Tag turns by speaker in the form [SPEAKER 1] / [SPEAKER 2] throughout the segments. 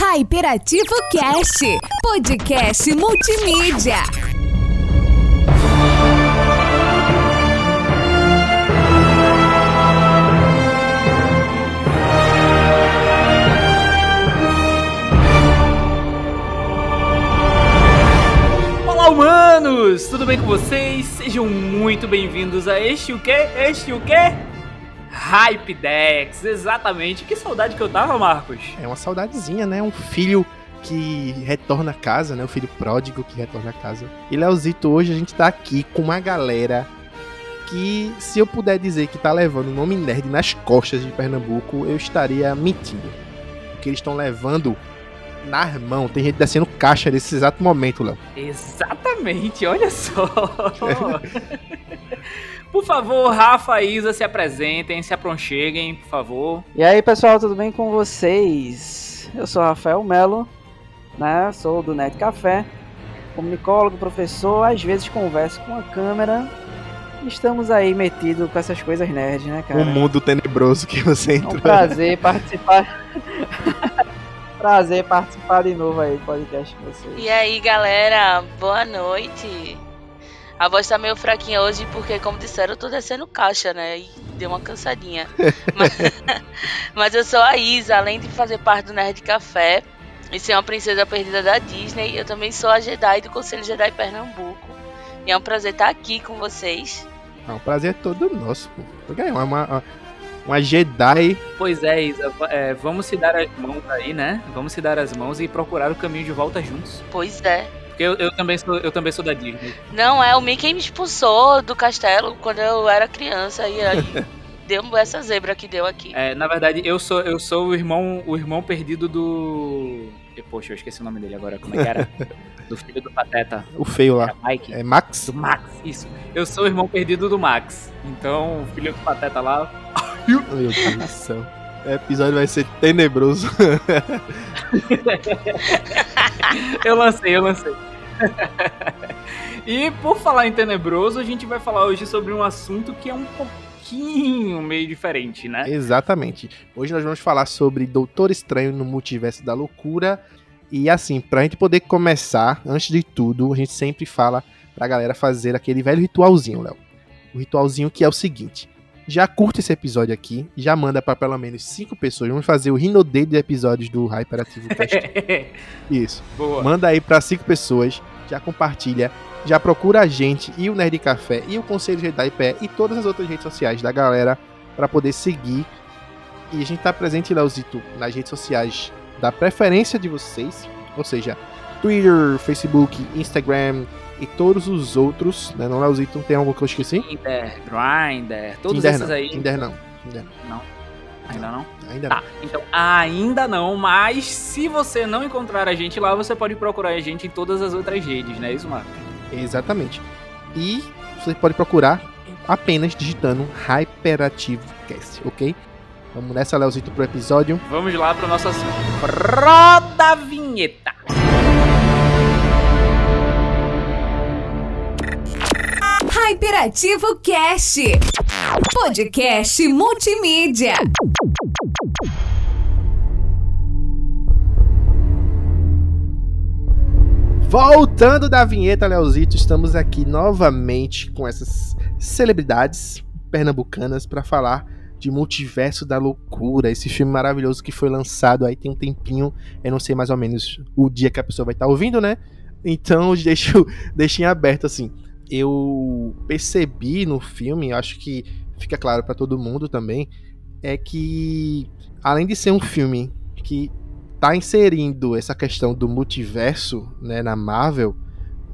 [SPEAKER 1] Hyperativo Cast, podcast multimídia.
[SPEAKER 2] Olá, humanos! Tudo bem com vocês? Sejam muito bem-vindos a este o quê? Este o quê? Hype Dex, exatamente. Que saudade que eu tava, Marcos.
[SPEAKER 3] É uma saudadezinha, né? Um filho que retorna a casa, né? O filho pródigo que retorna a casa. E Leozito, hoje a gente tá aqui com uma galera que, se eu puder dizer que tá levando o nome nerd nas costas de Pernambuco, eu estaria mentindo. Porque eles estão levando nas mãos. Tem gente descendo caixa nesse exato momento, Léo.
[SPEAKER 2] Exatamente, olha só. por favor, Rafa e Isa se apresentem, se aproncheguem, por favor.
[SPEAKER 4] E aí, pessoal, tudo bem com vocês? Eu sou Rafael Melo, né? Sou do Net Café, comunicólogo, professor, às vezes converso com a câmera. Estamos aí metidos com essas coisas nerd, né, cara?
[SPEAKER 3] O mundo tenebroso que você
[SPEAKER 4] É
[SPEAKER 3] entrou.
[SPEAKER 4] um prazer participar. prazer participar de novo aí do podcast com vocês.
[SPEAKER 5] E aí, galera, boa noite. A voz tá meio fraquinha hoje porque, como disseram, eu tô descendo caixa, né? E deu uma cansadinha. mas, mas eu sou a Isa, além de fazer parte do Nerd Café e ser uma princesa perdida da Disney, eu também sou a Jedi do Conselho Jedi Pernambuco. E é um prazer estar aqui com vocês.
[SPEAKER 3] Ah, o prazer é todo nosso, pô. Porque é uma, uma, uma Jedi.
[SPEAKER 2] Pois é, Isa, é, vamos se dar as mãos aí, né? Vamos se dar as mãos e procurar o caminho de volta juntos.
[SPEAKER 5] Pois é.
[SPEAKER 2] Porque eu, eu também, sou, eu também sou da Disney.
[SPEAKER 5] Não, é o Mickey me expulsou do castelo quando eu era criança e aí deu essa zebra que deu aqui.
[SPEAKER 2] É, na verdade, eu sou, eu sou o irmão, o irmão perdido do. Poxa, eu esqueci o nome dele agora. Como é que era? do filho do Pateta.
[SPEAKER 3] O feio lá.
[SPEAKER 2] Era Mike.
[SPEAKER 3] É Max?
[SPEAKER 2] Do Max, isso. Eu sou o irmão perdido do Max. Então, o filho do Pateta lá.
[SPEAKER 3] Meu Deus do céu. O episódio vai ser tenebroso.
[SPEAKER 2] eu lancei, eu lancei. e por falar em tenebroso, a gente vai falar hoje sobre um assunto que é um pouquinho meio diferente, né?
[SPEAKER 3] Exatamente. Hoje nós vamos falar sobre Doutor Estranho no Multiverso da Loucura. E assim, pra gente poder começar, antes de tudo, a gente sempre fala pra galera fazer aquele velho ritualzinho, Léo. O ritualzinho que é o seguinte. Já curte esse episódio aqui, já manda pra pelo menos cinco pessoas. Vamos fazer o Rinodê de episódios do Hyperativo Cast. Isso.
[SPEAKER 2] Boa.
[SPEAKER 3] Manda aí pra cinco pessoas, já compartilha, já procura a gente e o Nerd Café e o Conselho Jedi Pé e todas as outras redes sociais da galera pra poder seguir. E a gente tá presente, Leozito, nas redes sociais da preferência de vocês, ou seja, Twitter, Facebook, Instagram e todos os outros, né? Não, Leozito, tem algum que eu esqueci?
[SPEAKER 2] Tinder, Grindr, todos
[SPEAKER 3] Tinder
[SPEAKER 2] esses
[SPEAKER 3] não,
[SPEAKER 2] aí.
[SPEAKER 3] Tinder não. Tinder
[SPEAKER 2] Não. Ainda não?
[SPEAKER 3] não. Ainda
[SPEAKER 2] Tá, então ainda não, mas se você não encontrar a gente lá, você pode procurar a gente em todas as outras redes, né? Isso, Marco?
[SPEAKER 3] não. Exatamente. E você pode procurar apenas digitando Hyperativo Cast, ok? Vamos nessa, Leozito, pro episódio.
[SPEAKER 2] Vamos lá para o nosso assunto. Roda a vinheta!
[SPEAKER 1] Hyperativo Cast, podcast multimídia.
[SPEAKER 3] Voltando da vinheta, Leozito, estamos aqui novamente com essas celebridades pernambucanas para falar de Multiverso da Loucura, esse filme maravilhoso que foi lançado aí tem um tempinho, eu não sei mais ou menos o dia que a pessoa vai estar ouvindo, né? Então deixo, deixo em aberto assim. Eu percebi no filme, acho que fica claro para todo mundo também, é que além de ser um filme que tá inserindo essa questão do multiverso, né, na Marvel,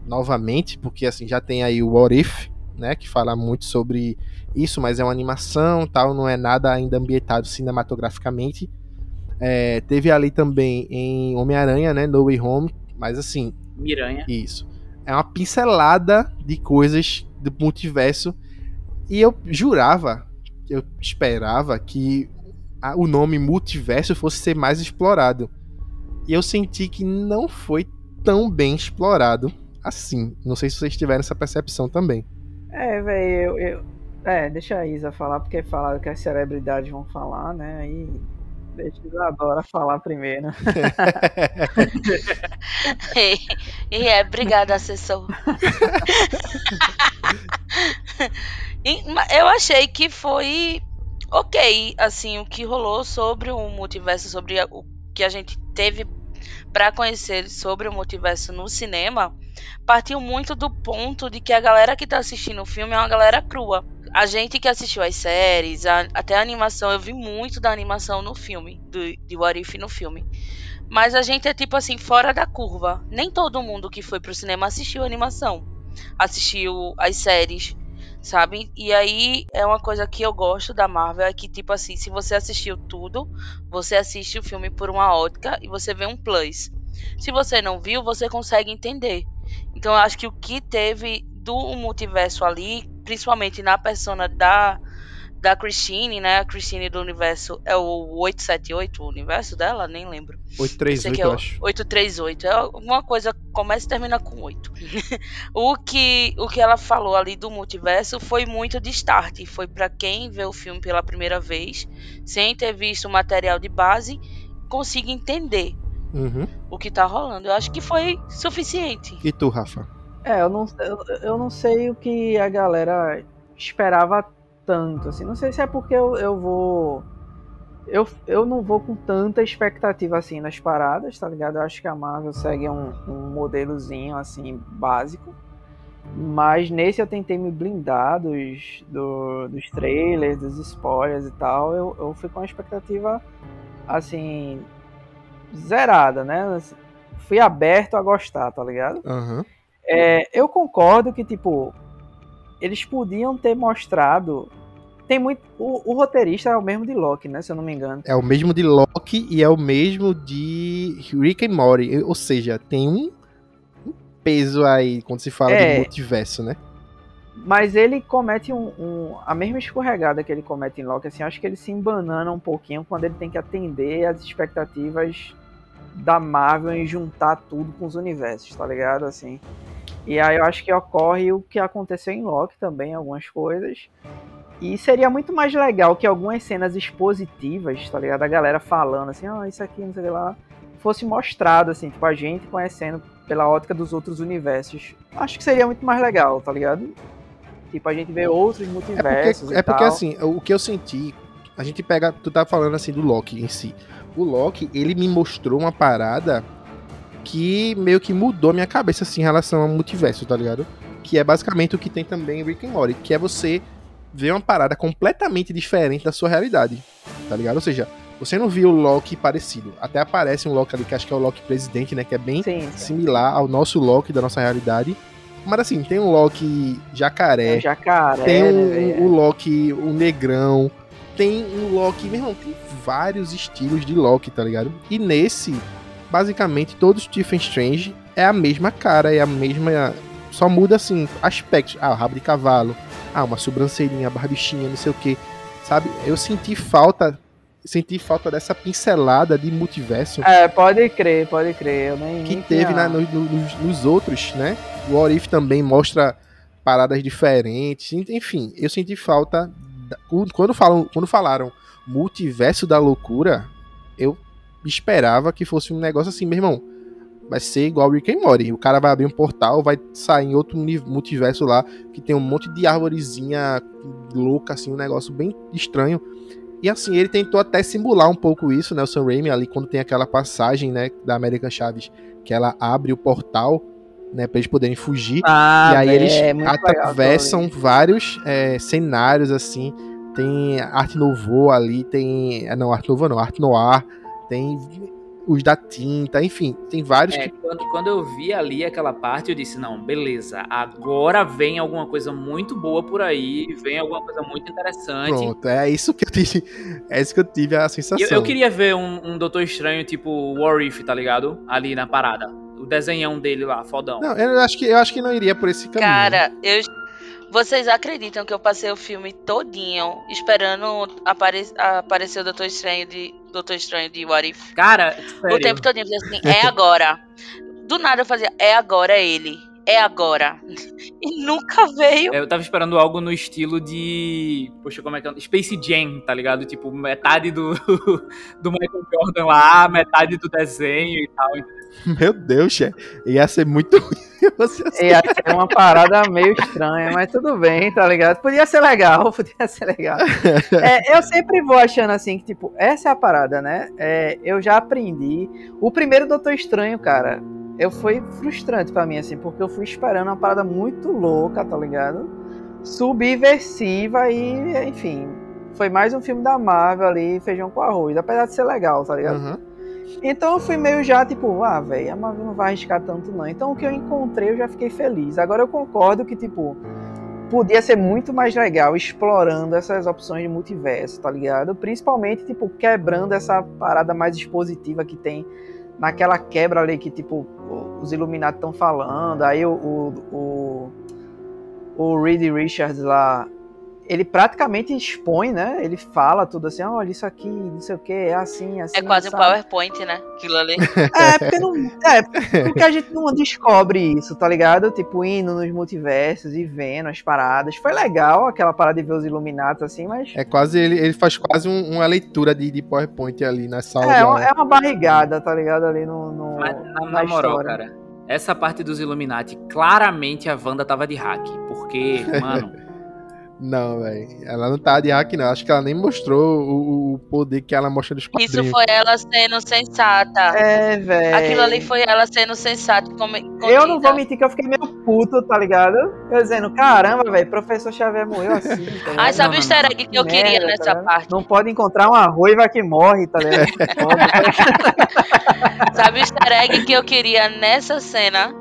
[SPEAKER 3] novamente, porque assim já tem aí o What If, né, que fala muito sobre isso, mas é uma animação, tal, não é nada ainda ambientado cinematograficamente. É, teve ali também em Homem-Aranha, né, No Way Home, mas assim,
[SPEAKER 2] Miranha.
[SPEAKER 3] isso. É uma pincelada de coisas do multiverso. E eu jurava, eu esperava que a- o nome multiverso fosse ser mais explorado. E eu senti que não foi tão bem explorado assim. Não sei se vocês tiveram essa percepção também.
[SPEAKER 4] É, velho, eu, eu- É, deixa a Isa falar, porque falaram que as celebridades vão falar, né? Aí Deixa Isadora falar primeiro.
[SPEAKER 5] e é, obrigada, assessor. eu achei que foi ok, assim, o que rolou sobre o multiverso, sobre o que a gente teve para conhecer sobre o multiverso no cinema, partiu muito do ponto de que a galera que tá assistindo o filme é uma galera crua. A gente que assistiu as séries, a, até a animação, eu vi muito da animação no filme, do, de What If no filme. Mas a gente é tipo assim, fora da curva. Nem todo mundo que foi pro cinema assistiu a animação. Assistiu as séries sabe? E aí é uma coisa que eu gosto da Marvel é que tipo assim, se você assistiu tudo, você assiste o filme por uma ótica e você vê um plus. Se você não viu, você consegue entender. Então eu acho que o que teve do multiverso ali, principalmente na persona da da Christine, né? A Christine do universo é o 878, o universo dela? Nem lembro.
[SPEAKER 3] 838,
[SPEAKER 5] é
[SPEAKER 3] eu acho.
[SPEAKER 5] 838. É alguma coisa, começa e termina com 8. o, que, o que ela falou ali do multiverso foi muito de start. Foi para quem vê o filme pela primeira vez, sem ter visto o material de base, consiga entender
[SPEAKER 3] uhum.
[SPEAKER 5] o que tá rolando. Eu acho que foi suficiente.
[SPEAKER 3] E tu, Rafa?
[SPEAKER 4] É, eu não, eu, eu não sei o que a galera esperava tanto, assim. Não sei se é porque eu, eu vou. Eu, eu não vou com tanta expectativa assim nas paradas, tá ligado? Eu acho que a Marvel segue um, um modelozinho assim básico. Mas nesse eu tentei me blindar dos, do, dos trailers, dos spoilers e tal. Eu, eu fui com a expectativa assim. zerada, né? Fui aberto a gostar, tá ligado?
[SPEAKER 3] Uhum.
[SPEAKER 4] É, eu concordo que, tipo, eles podiam ter mostrado. Tem muito. O, o, roteirista é o mesmo de Loki, né? Se eu não me engano.
[SPEAKER 3] É o mesmo de Loki e é o mesmo de Rick and Morty. Ou seja, tem um, um peso aí quando se fala é, de multiverso, né?
[SPEAKER 4] Mas ele comete um, um, a mesma escorregada que ele comete em Loki. Assim, acho que ele se embanana um pouquinho quando ele tem que atender às expectativas da Marvel em juntar tudo com os universos, tá ligado? Assim. E aí eu acho que ocorre o que aconteceu em Loki também, algumas coisas. E seria muito mais legal que algumas cenas expositivas, tá ligado? A galera falando assim, ah, isso aqui, não sei lá, fosse mostrado, assim, tipo, a gente conhecendo pela ótica dos outros universos. Acho que seria muito mais legal, tá ligado? Tipo, a gente vê outros multiversos.
[SPEAKER 3] É porque, é porque assim, o que eu senti, a gente pega, tu tá falando assim do Loki em si. O Loki, ele me mostrou uma parada que meio que mudou minha cabeça assim em relação ao multiverso, tá ligado? Que é basicamente o que tem também em Rick and Morty, que é você ver uma parada completamente diferente da sua realidade, tá ligado? Ou seja, você não viu o Loki parecido. Até aparece um Loki ali que acho que é o Loki presidente, né? Que é bem sim, sim. similar ao nosso Loki da nossa realidade. Mas assim, tem um Loki jacaré.
[SPEAKER 4] É jacaré.
[SPEAKER 3] Tem um, né, o Loki, o negrão. Tem um Loki. Meu irmão, tem vários estilos de Loki, tá ligado? E nesse, basicamente todo Stephen Strange é a mesma cara, é a mesma. Só muda assim, aspectos. Ah, o rabo de cavalo. Ah, uma sobrancelhinha, barbichinha, não sei o que. Sabe? Eu senti falta. Senti falta dessa pincelada de multiverso.
[SPEAKER 4] É, pode crer, pode crer. Eu nem,
[SPEAKER 3] que teve na, no, no, nos, nos outros, né? O Orif também mostra paradas diferentes. Enfim, eu senti falta. Quando, falam, quando falaram multiverso da loucura, esperava que fosse um negócio assim, meu irmão. Vai ser igual Rick and Morty. O cara vai abrir um portal, vai sair em outro multiverso lá, que tem um monte de árvorezinha louca, assim, um negócio bem estranho. E assim, ele tentou até simular um pouco isso, né? O Sam Raimi ali, quando tem aquela passagem, né, da América Chaves, que ela abre o portal, né, pra eles poderem fugir.
[SPEAKER 4] Ah,
[SPEAKER 3] e aí
[SPEAKER 4] é,
[SPEAKER 3] eles
[SPEAKER 4] é
[SPEAKER 3] atravessam legal, vários é, cenários, assim. Tem Arte Nouveau ali, tem. Não, Arte Nouveau não, Arte Noir tem os da tinta, enfim, tem vários.
[SPEAKER 2] É,
[SPEAKER 3] que...
[SPEAKER 2] quando, quando eu vi ali aquela parte, eu disse: não, beleza, agora vem alguma coisa muito boa por aí, vem alguma coisa muito interessante.
[SPEAKER 3] Pronto, é isso que eu tive, é isso que eu tive a sensação.
[SPEAKER 2] Eu, eu queria ver um, um Doutor Estranho tipo War If, tá ligado? Ali na parada. O desenhão dele lá, fodão.
[SPEAKER 3] Não, eu acho que, eu acho que não iria por esse caminho.
[SPEAKER 5] Cara, eu vocês acreditam que eu passei o filme todinho esperando apare aparecer o Doutor Estranho de Doutor Estranho de What If?
[SPEAKER 2] Cara, sério?
[SPEAKER 5] o tempo todinho eu assim, é agora. Do nada eu fazia, é agora ele. É agora. E nunca veio.
[SPEAKER 2] É, Eu tava esperando algo no estilo de. Poxa, como é que é? Space Jam, tá ligado? Tipo, metade do, do Michael Jordan lá, metade do desenho e tal.
[SPEAKER 3] Meu Deus, chefe. Ia ser muito ruim você assim.
[SPEAKER 4] Ia ser uma parada meio estranha, mas tudo bem, tá ligado? Podia ser legal, podia ser legal. É, eu sempre vou achando assim que, tipo, essa é a parada, né? É, eu já aprendi. O primeiro Doutor Estranho, cara, eu foi frustrante pra mim, assim, porque eu fui esperando uma parada muito louca, tá ligado? Subversiva e, enfim, foi mais um filme da Marvel ali, feijão com arroz, apesar de ser legal, tá ligado?
[SPEAKER 3] Uhum.
[SPEAKER 4] Então eu fui meio já, tipo, ah, velho, a Marvel não vai arriscar tanto não. Então o que eu encontrei eu já fiquei feliz. Agora eu concordo que, tipo, podia ser muito mais legal explorando essas opções de multiverso, tá ligado? Principalmente, tipo, quebrando essa parada mais expositiva que tem naquela quebra ali que, tipo, os Illuminati estão falando. Aí o, o, o, o Reed Richards lá ele praticamente expõe, né? Ele fala tudo assim, olha, isso aqui, não sei o que, é assim, assim.
[SPEAKER 5] É quase um
[SPEAKER 4] sabe?
[SPEAKER 5] PowerPoint, né? Aquilo ali.
[SPEAKER 4] É, porque não. É, porque a gente não descobre isso, tá ligado? Tipo, indo nos multiversos e vendo as paradas. Foi legal aquela parada de ver os Illuminatos, assim, mas.
[SPEAKER 3] É quase, ele, ele faz quase um- uma leitura de, de PowerPoint ali na sala
[SPEAKER 4] É,
[SPEAKER 3] aula.
[SPEAKER 4] é uma barrigada, tá ligado? Ali no. no
[SPEAKER 2] Mas, na,
[SPEAKER 4] na
[SPEAKER 2] na moral,
[SPEAKER 4] história.
[SPEAKER 2] cara, essa parte dos Illuminati, claramente a Wanda tava de hack. Porque, mano,
[SPEAKER 3] Não, velho. Ela não tá de hack, não. Acho que ela nem mostrou o, o poder que ela mostra nos quadrinhos.
[SPEAKER 5] Isso foi ela sendo sensata.
[SPEAKER 4] É, velho.
[SPEAKER 5] Aquilo ali foi ela sendo sensata.
[SPEAKER 4] Eu não vou mentir que eu fiquei meio puto, tá ligado? Eu dizendo, caramba, velho, professor Xavier morreu assim. Tá ligado?
[SPEAKER 5] Ai, sabe
[SPEAKER 2] Não,
[SPEAKER 5] o easter egg que eu
[SPEAKER 4] Que
[SPEAKER 5] queria
[SPEAKER 4] merda,
[SPEAKER 5] nessa
[SPEAKER 4] tá
[SPEAKER 5] parte?
[SPEAKER 4] Não pode encontrar uma ruiva que morre, tá ligado?
[SPEAKER 5] Sabe o easter egg que eu queria nessa cena?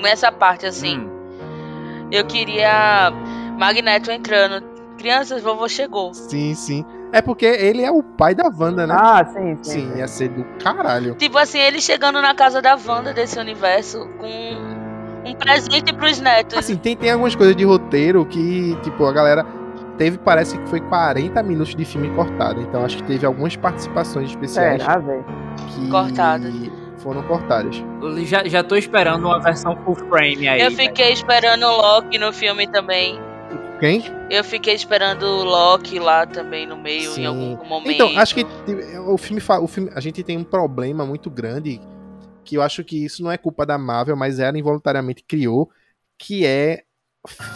[SPEAKER 5] Nessa parte, assim.
[SPEAKER 2] hum,
[SPEAKER 5] Eu queria Magneto entrando. Crianças, vovô chegou.
[SPEAKER 3] Sim, sim. É porque ele é o pai da Wanda, né?
[SPEAKER 4] ah, sim, sim.
[SPEAKER 3] sim, ia ser do caralho.
[SPEAKER 5] Tipo assim, ele chegando na casa da Wanda desse universo com um presente pros netos.
[SPEAKER 3] Assim, tem, tem algumas coisas de roteiro que, tipo, a galera teve, parece que foi 40 minutos de filme cortado. Então acho que teve algumas participações especiais
[SPEAKER 4] Será, velho?
[SPEAKER 3] que
[SPEAKER 5] Cortadas.
[SPEAKER 3] foram cortadas.
[SPEAKER 2] já, já tô esperando uma versão full frame aí.
[SPEAKER 5] eu
[SPEAKER 2] velho.
[SPEAKER 5] fiquei esperando o Loki no filme também.
[SPEAKER 3] Quem?
[SPEAKER 5] Eu fiquei esperando o Loki lá também no meio,
[SPEAKER 3] Sim.
[SPEAKER 5] em algum momento.
[SPEAKER 3] Então, acho que o filme, o filme. A gente tem um problema muito grande. Que eu acho que isso não é culpa da Marvel, mas ela involuntariamente criou. Que é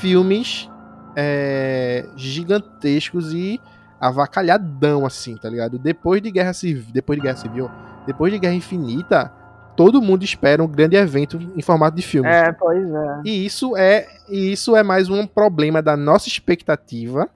[SPEAKER 3] filmes é, gigantescos e avacalhadão, assim, tá ligado? Depois de Guerra Civil. Depois de Guerra Civil. Depois de Guerra Infinita, todo mundo espera um grande evento em formato de filme.
[SPEAKER 4] É, pois é.
[SPEAKER 3] E isso é, e isso é mais um problema da nossa expectativa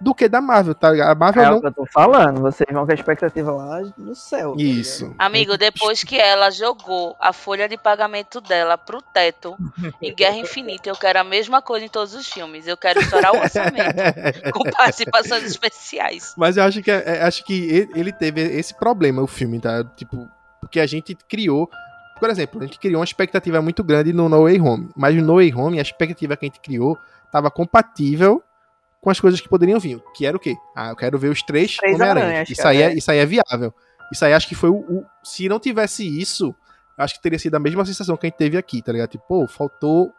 [SPEAKER 3] do que da Marvel, tá ligado? A Marvel
[SPEAKER 4] É
[SPEAKER 3] não
[SPEAKER 4] o que eu tô falando. Vocês vão com a expectativa lá no céu. tá?
[SPEAKER 3] Isso.
[SPEAKER 5] Amigo, depois que ela jogou a folha de pagamento dela pro teto em Guerra Infinita, eu quero a mesma coisa em todos os filmes. Eu quero estourar o orçamento com participações especiais.
[SPEAKER 3] Mas eu acho que, é- acho que ele- ele teve esse problema, o filme, tá? Tipo, porque a gente criou. Por exemplo, a gente criou uma expectativa muito grande no No Way Home. Mas no No Way Home, a expectativa que a gente criou estava compatível com as coisas que poderiam vir. Que era o quê? Ah, eu quero ver os três,
[SPEAKER 4] Três
[SPEAKER 3] Homem-Aranha. Isso, aí é,
[SPEAKER 4] é.
[SPEAKER 3] isso aí é viável. Isso aí acho que foi o, o- Se não tivesse isso, acho que teria sido a mesma sensação que a gente teve aqui, tá ligado? Tipo, pô, faltou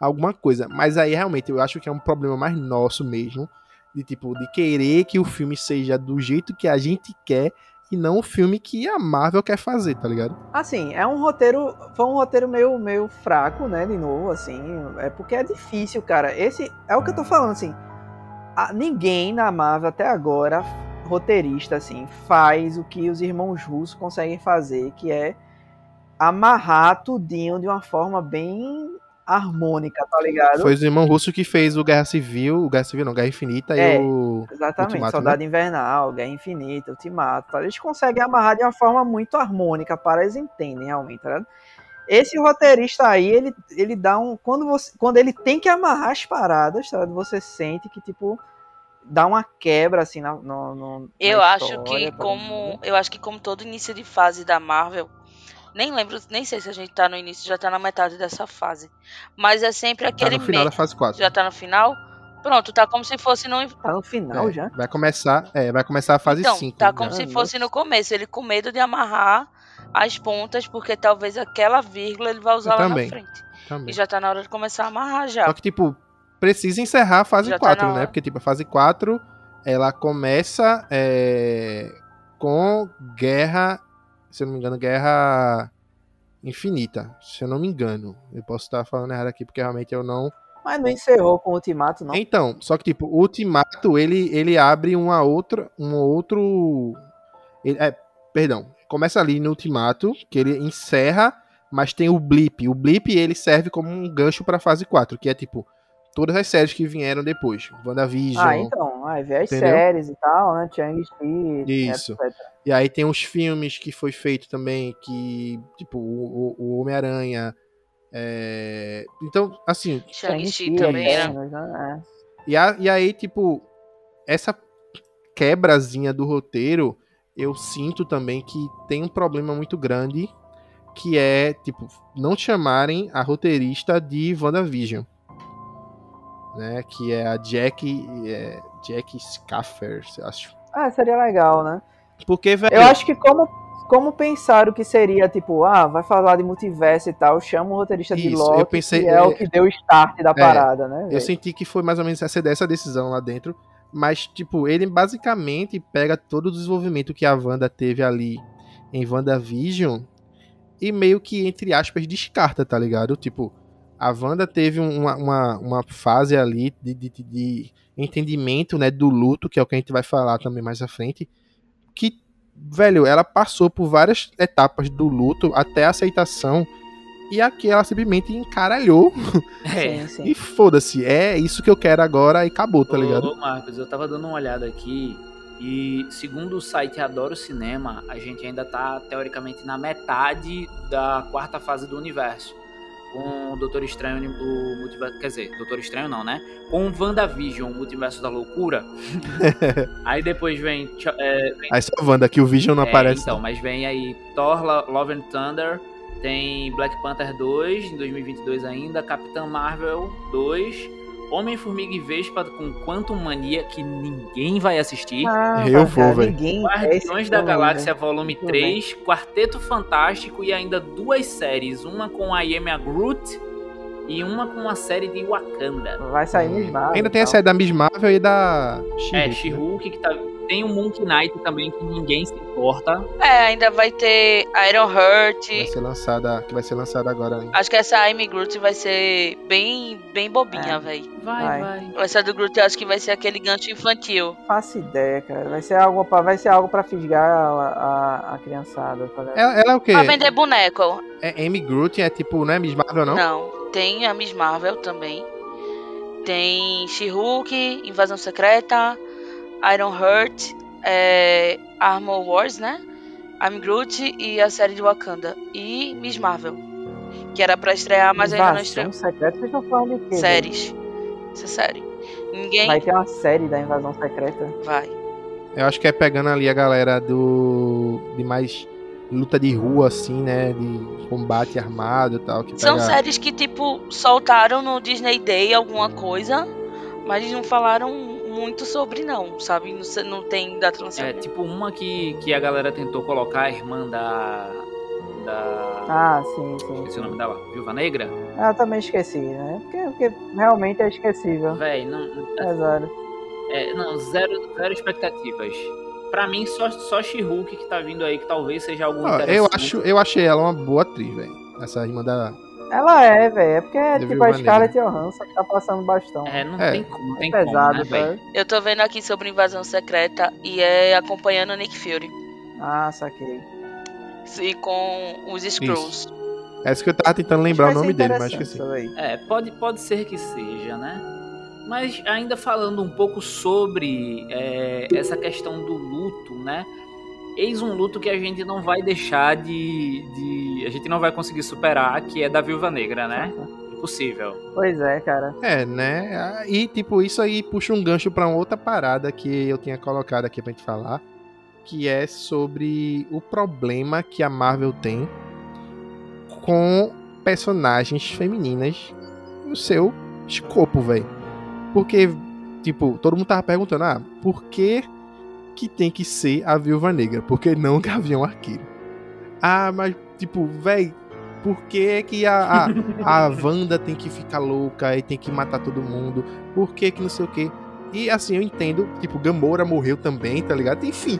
[SPEAKER 3] alguma coisa. Mas aí realmente eu acho que é um problema mais nosso mesmo. De tipo, de querer que o filme seja do jeito que a gente quer e não o filme que a Marvel quer fazer, tá ligado?
[SPEAKER 4] Assim, é um roteiro. Foi um roteiro meio, meio fraco, né? De novo, assim. É porque é difícil, cara. Esse. É o que eu tô falando, assim. a- ninguém na Marvel até agora, roteirista, assim, faz o que os irmãos russos conseguem fazer, que é amarrar tudinho de uma forma bem harmônica, tá ligado?
[SPEAKER 3] Foi o irmão russo que fez o Guerra Civil, o Guerra Civil não, Guerra Infinita
[SPEAKER 4] É.
[SPEAKER 3] e o.
[SPEAKER 4] Exatamente,
[SPEAKER 3] Ultimato,
[SPEAKER 4] Soldado Invernal, Guerra Infinita, Ultimato. tá? Eles conseguem amarrar de uma forma muito harmônica, para eles entendem realmente, tá ligado? Esse roteirista aí, ele, ele dá um. Quando, você, quando ele tem que amarrar as paradas, tá ligado? Você sente que, tipo, dá uma quebra assim na. no- no- na
[SPEAKER 5] Eu acho
[SPEAKER 4] história,
[SPEAKER 5] que
[SPEAKER 4] tá
[SPEAKER 5] como
[SPEAKER 4] ligado?
[SPEAKER 5] eu acho que como todo início de fase da Marvel, nem lembro, nem sei se a gente tá no início, já tá na metade dessa fase. Mas é sempre
[SPEAKER 3] Tá
[SPEAKER 5] aquele
[SPEAKER 3] no final
[SPEAKER 5] meio.
[SPEAKER 3] da fase 4.
[SPEAKER 5] Já tá no final? Pronto, tá como se fosse no
[SPEAKER 4] Tá no final
[SPEAKER 3] É,
[SPEAKER 4] já.
[SPEAKER 3] Vai começar, é, vai começar a fase
[SPEAKER 5] Então,
[SPEAKER 3] 5.
[SPEAKER 5] tá como
[SPEAKER 4] né?
[SPEAKER 5] se
[SPEAKER 4] Nossa.
[SPEAKER 5] fosse no começo, ele com medo de amarrar as pontas, porque talvez aquela vírgula ele vai usar
[SPEAKER 3] Eu
[SPEAKER 5] lá
[SPEAKER 3] também.
[SPEAKER 5] na frente.
[SPEAKER 3] Também.
[SPEAKER 5] E já tá na hora de começar a amarrar já.
[SPEAKER 3] Só que, tipo, precisa encerrar a fase
[SPEAKER 5] Já tá
[SPEAKER 3] 4,
[SPEAKER 5] na
[SPEAKER 3] né? Porque, tipo, a fase 4, ela começa é, com guerra, se eu não me engano, guerra infinita. Se eu não me engano. Eu posso estar falando errado aqui, porque realmente eu não...
[SPEAKER 4] Mas não encerrou com o ultimato, não.
[SPEAKER 3] Então, só que, tipo, o Ultimato, ele, ele abre uma outra, um outro... ele- é, perdão, começa ali no Ultimato, que ele encerra, mas tem o Blip. O Blip, ele serve como um gancho pra fase 4, que é, tipo, todas as séries que vieram depois. WandaVision,
[SPEAKER 4] Ah, então. Aí vê as
[SPEAKER 3] Entendeu?
[SPEAKER 4] séries e tal, né? Chang-Chi,
[SPEAKER 3] Isso.
[SPEAKER 4] etc.
[SPEAKER 3] E aí tem os filmes que foi feito também, que, tipo, o, o- Homem-Aranha. é, Então, assim,
[SPEAKER 5] Shang-Chi também, né?
[SPEAKER 4] Né?
[SPEAKER 3] E, a- e aí, tipo, essa quebrazinha do roteiro, eu sinto também que tem um problema muito grande, que é, tipo, não chamarem a roteirista de WandaVision. Né? Que é a Jack, é, Jack Schaffer, eu acho.
[SPEAKER 4] É. Ah, seria legal, né?
[SPEAKER 3] Porque, velho,
[SPEAKER 4] Eu acho que como, como pensaram que seria, tipo, ah, vai falar de multiverso e tal, chama o roteirista de
[SPEAKER 3] Isso,
[SPEAKER 4] Loki,
[SPEAKER 3] eu pensei-
[SPEAKER 4] que é, o que deu o start da parada, né?
[SPEAKER 3] Eu
[SPEAKER 4] velho?
[SPEAKER 3] senti que foi mais ou menos essa, dessa decisão lá dentro. Mas, tipo, ele basicamente pega todo o desenvolvimento que a Wanda teve ali em WandaVision e meio que, entre aspas, descarta, tá ligado? Tipo, a Wanda teve uma, uma, uma fase ali de, de, de- entendimento, né, do luto, que é o que a gente vai falar também mais à frente, que, velho, ela passou por várias etapas do luto até a aceitação e aqui ela simplesmente encaralhou
[SPEAKER 2] É.
[SPEAKER 4] Sim,
[SPEAKER 3] e foda-se, é isso que eu quero agora e acabou, tá ligado?
[SPEAKER 2] Ô, Marcos, eu tava dando uma olhada aqui e segundo o site Adoro Cinema, a gente ainda tá teoricamente na metade da quarta fase do universo. Com o Doutor Estranho, o multiverso, quer dizer, Doutor Estranho não, né? Com o WandaVision, o multiverso da loucura. aí depois vem, é, vem
[SPEAKER 3] Aí só Wanda, que o Vision não
[SPEAKER 2] é,
[SPEAKER 3] aparece.
[SPEAKER 2] Então, mas vem aí Thor Lo- Love and Thunder, tem Black Panther 2 em 2022 ainda, Capitã Marvel 2, Homem-Formiga e Vespa com Quantum Mania, que ninguém vai assistir.
[SPEAKER 4] Ah,
[SPEAKER 3] Eu vou, velho.
[SPEAKER 4] Ninguém
[SPEAKER 2] Guardiões
[SPEAKER 4] esse
[SPEAKER 2] da Galáxia
[SPEAKER 4] velho.
[SPEAKER 2] Volume
[SPEAKER 4] Tudo
[SPEAKER 2] 3, Quarteto Fantástico e ainda duas séries, uma com a Yemi Groot e uma com a série de Wakanda.
[SPEAKER 4] Vai sair Miss Marvel
[SPEAKER 3] Ainda tem a série da Miss Marvel e da
[SPEAKER 2] É,
[SPEAKER 3] She-Hulk, né?
[SPEAKER 2] She-Hulk que tá tem o Moon Knight também que ninguém se importa.
[SPEAKER 5] É, ainda vai ter Iron Heart.
[SPEAKER 3] Vai ser lançada, que vai ser lançada agora. hein?
[SPEAKER 5] Acho que essa Amy Groot vai ser bem, bem bobinha,
[SPEAKER 4] É.
[SPEAKER 5] velho.
[SPEAKER 2] Vai,
[SPEAKER 4] Vai.
[SPEAKER 2] vai.
[SPEAKER 5] Essa do Groot eu acho que vai ser aquele gancho infantil.
[SPEAKER 4] Faço ideia, cara. Vai ser algo pra, vai ser algo pra fisgar a, a, a criançada. tá?
[SPEAKER 3] Ela, ela é o quê?
[SPEAKER 5] Pra vender boneco.
[SPEAKER 3] É Amy Groot, é tipo, não é Miss Marvel, não?
[SPEAKER 5] Não. Tem a Miss Marvel também. Tem She-Hulk, Invasão Secreta, Iron Heart, é, Armor Wars, né? I'm Groot e a série de Wakanda. E Miss Marvel. Que era pra estrear, mas ainda não
[SPEAKER 4] Invasão
[SPEAKER 5] estreou.
[SPEAKER 4] secreta, vocês estão falando de quê?
[SPEAKER 5] Séries. Essa é série. Ninguém
[SPEAKER 4] Vai ter uma série da invasão secreta.
[SPEAKER 5] vai.
[SPEAKER 3] Eu acho que é pegando ali a galera do. de mais luta de rua, assim, né? De combate armado e tal. Que
[SPEAKER 5] São
[SPEAKER 3] pega-
[SPEAKER 5] séries que, tipo, soltaram no Disney Day alguma coisa, mas não falaram muito sobre, não, sabe? Não, se- não tem data de
[SPEAKER 2] É tipo uma que, que a galera tentou colocar a irmã da. Da.
[SPEAKER 4] Ah, sim, sim.
[SPEAKER 2] Esqueci o nome dela. Viúva Negra?
[SPEAKER 4] Eu também esqueci, né? Porque, porque realmente é esquecível.
[SPEAKER 2] Véi, não.
[SPEAKER 4] É zero.
[SPEAKER 2] É, não, zero, zero expectativas. Pra mim, só, só She-Hulk que tá vindo aí, que talvez seja algo
[SPEAKER 3] Ó,
[SPEAKER 2] interessante.
[SPEAKER 3] eu, acho, eu achei ela uma boa atriz, velho. Essa irmã da.
[SPEAKER 4] Ela é, velho. É porque é tipo a Scarlett Johansson que tá passando bastão.
[SPEAKER 2] É, não
[SPEAKER 3] É.
[SPEAKER 2] tem como, não tem
[SPEAKER 4] pesado,
[SPEAKER 2] como, né,
[SPEAKER 4] sabe?
[SPEAKER 5] Eu tô vendo aqui sobre Invasão Secreta e é acompanhando o Nick Fury.
[SPEAKER 4] Ah, saquei.
[SPEAKER 5] E com os Skrulls.
[SPEAKER 3] É isso que eu tava tentando lembrar o nome dele, mas esqueci.
[SPEAKER 2] É, pode, pode ser que seja, né? Mas ainda falando um pouco sobre é, essa questão do luto, né? Eis um luto que a gente não vai deixar de, de. A gente não vai conseguir superar, que é da Viúva Negra, né? Impossível.
[SPEAKER 4] Pois é, cara.
[SPEAKER 3] É, né? E, tipo, isso aí puxa um gancho pra uma outra parada que eu tinha colocado aqui pra gente falar, que é sobre o problema que a Marvel tem com personagens femininas no seu escopo, velho. Porque, tipo, todo mundo tava perguntando, ah, por que que tem que ser a Viúva Negra? Por que não o Gavião Arqueiro? Ah, mas, tipo, véi, por que, que a, a, a Wanda tem que ficar louca e tem que matar todo mundo? Por que que não sei o quê? E assim, eu entendo, tipo, Gamora morreu também, tá ligado? Enfim,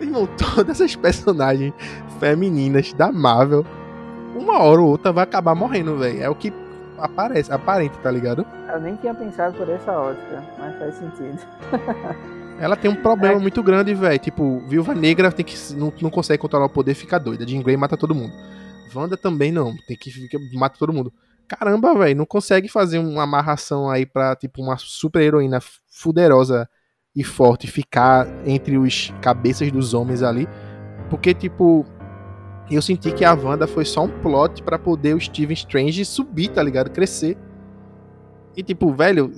[SPEAKER 3] irmão, todas essas personagens femininas da Marvel, uma hora ou outra vai acabar morrendo, velho. É o que aparece, aparente, tá ligado?
[SPEAKER 4] Eu nem tinha pensado por essa ótica, mas faz sentido.
[SPEAKER 3] Ela tem um problema é. muito grande, velho. Tipo, Viúva Negra tem que, não, não consegue controlar o poder, fica doida. Jean Grey mata todo mundo. Wanda também não, tem que ficar, mata todo mundo. Caramba, velho, não consegue fazer uma amarração aí pra, tipo, uma super heroína fuderosa e forte ficar entre os cabeças dos homens ali. Porque, tipo, eu senti que a Wanda foi só um plot para poder o Steven Strange subir, tá ligado? Crescer. E, tipo, velho,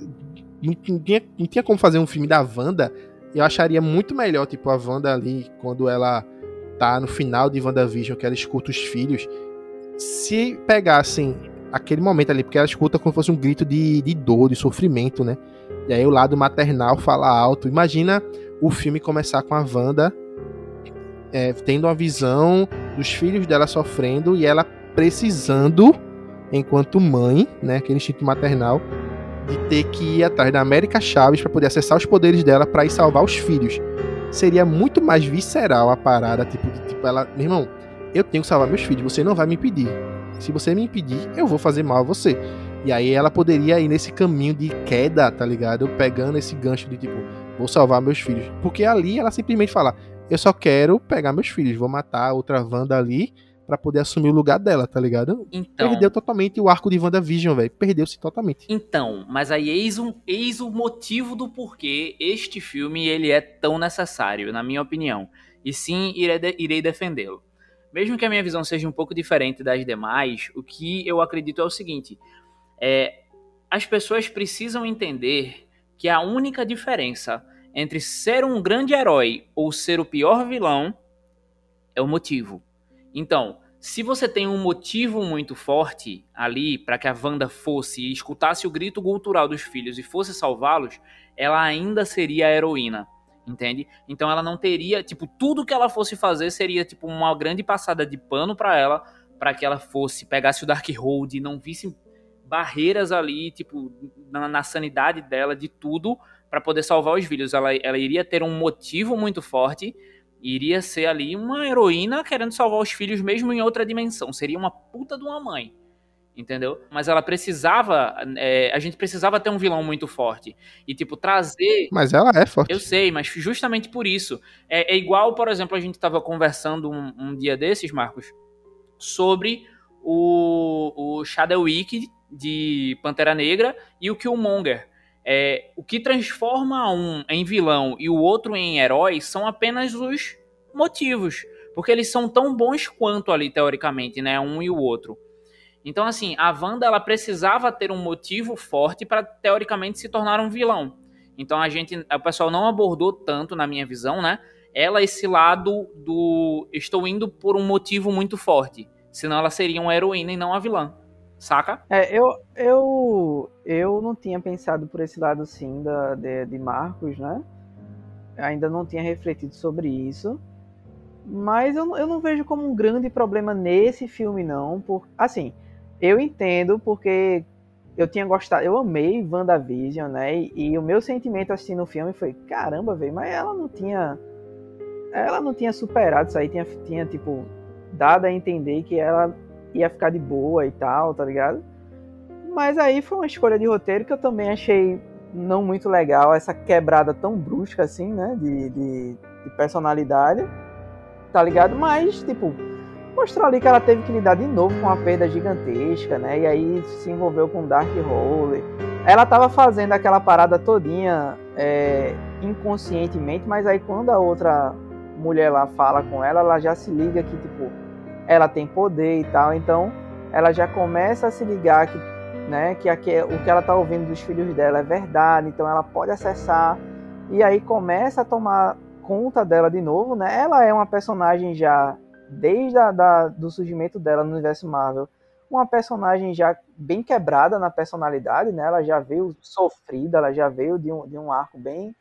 [SPEAKER 3] não tinha, não tinha como fazer um filme da Wanda. Eu acharia muito melhor, tipo, a Wanda ali, quando ela tá no final de WandaVision, que ela escuta os filhos. Se pegassem aquele momento ali, porque ela escuta como se fosse um grito de, de dor, de sofrimento, né? E aí o lado maternal fala alto. Imagina o filme começar com a Wanda é, tendo uma visão dos filhos dela sofrendo e ela precisando, enquanto mãe, né, aquele instinto maternal, de ter que ir atrás da América Chaves para poder acessar os poderes dela para ir salvar os filhos. Seria muito mais visceral a parada, tipo, de, tipo ela, meu irmão, eu tenho que salvar meus filhos, você não vai me impedir. Se você me impedir, eu vou fazer mal a você. E aí ela poderia ir nesse caminho de queda, tá ligado? Pegando esse gancho de tipo, vou salvar meus filhos. Porque ali ela simplesmente fala: eu só quero pegar meus filhos, vou matar outra Wanda ali para poder assumir o lugar dela, tá ligado? Então, Perdeu totalmente o arco de WandaVision, velho. Perdeu-se totalmente.
[SPEAKER 2] Então, mas aí eis, um, eis o motivo do porquê este filme ele é tão necessário, na minha opinião. E sim, irei, irei defendê-lo. Mesmo que a minha visão seja um pouco diferente das demais, o que eu acredito é o seguinte: é, as pessoas precisam entender que a única diferença entre ser um grande herói ou ser o pior vilão é o motivo. Então, se você tem um motivo muito forte ali para que a Wanda fosse e escutasse o grito cultural dos filhos e fosse salvá-los, ela ainda seria a heroína, entende? Então ela não teria, tipo, tudo que ela fosse fazer seria tipo uma grande passada de pano para ela, para que ela fosse pegasse o Darkhold e não visse barreiras ali, tipo, na, na sanidade dela, de tudo, para poder salvar os filhos. Ela, ela iria ter um motivo muito forte, iria ser ali uma heroína querendo salvar os filhos mesmo em outra dimensão. Seria uma puta de uma mãe. Entendeu? Mas ela precisava. É, a gente precisava ter um vilão muito forte. E, tipo, trazer.
[SPEAKER 3] Mas ela é forte.
[SPEAKER 2] Eu sei, mas justamente por isso. É, é igual, por exemplo, a gente estava conversando um, um, dia desses, Marcos, sobre o, o Shadowwick de Pantera Negra e o Killmonger. É, o que transforma um em vilão e o outro em herói são apenas os motivos, porque eles são tão bons quanto ali teoricamente, né, um e o outro. Então assim, a Wanda ela precisava ter um motivo forte para teoricamente se tornar um vilão. Então a gente, o pessoal não abordou tanto na minha visão, né? Ela esse lado do estou indo por um motivo muito forte, senão ela seria uma heroína e não a vilã. Saca?
[SPEAKER 4] É, eu, eu, eu não tinha pensado por esse lado sim da, de, de Marcos, né? Ainda não tinha refletido sobre isso. Mas eu, eu não vejo como um grande problema nesse filme, não. Por, assim, eu entendo porque eu tinha gostado, eu amei WandaVision, né? E, e o meu sentimento assistindo o filme foi, caramba, velho, mas ela não tinha. Ela não tinha superado isso aí, tinha, tinha tipo, dado a entender que ela ia ficar de boa e tal, tá ligado? Mas aí foi uma escolha de roteiro que eu também achei não muito legal, essa quebrada tão brusca assim, né? De, de, de personalidade, tá ligado? Mas, tipo, mostrou ali que ela teve que lidar de novo com uma perda gigantesca, né? E aí se envolveu com Dark Hole. Ela tava fazendo aquela parada todinha é, inconscientemente, mas aí quando a outra mulher lá fala com ela, ela já se liga que, tipo, ela tem poder e tal, então ela já começa a se ligar que, né, que aqui, o que ela está ouvindo dos filhos dela é verdade, então ela pode acessar e aí começa a tomar conta dela de novo, né? Ela é uma personagem já desde a, da, do surgimento dela no universo Marvel, uma personagem já bem quebrada na personalidade, né? Ela já veio sofrida, ela já veio de um, de um arco bem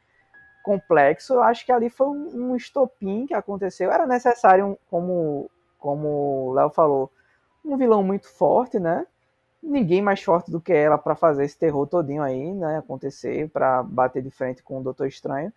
[SPEAKER 4] complexo. Eu acho que ali foi um, um estopim que aconteceu. Era necessário, como como o Léo falou, um vilão muito forte, né? Ninguém mais forte do que ela para fazer esse terror todinho aí, né? Acontecer, para bater de frente com o Doutor Estranho.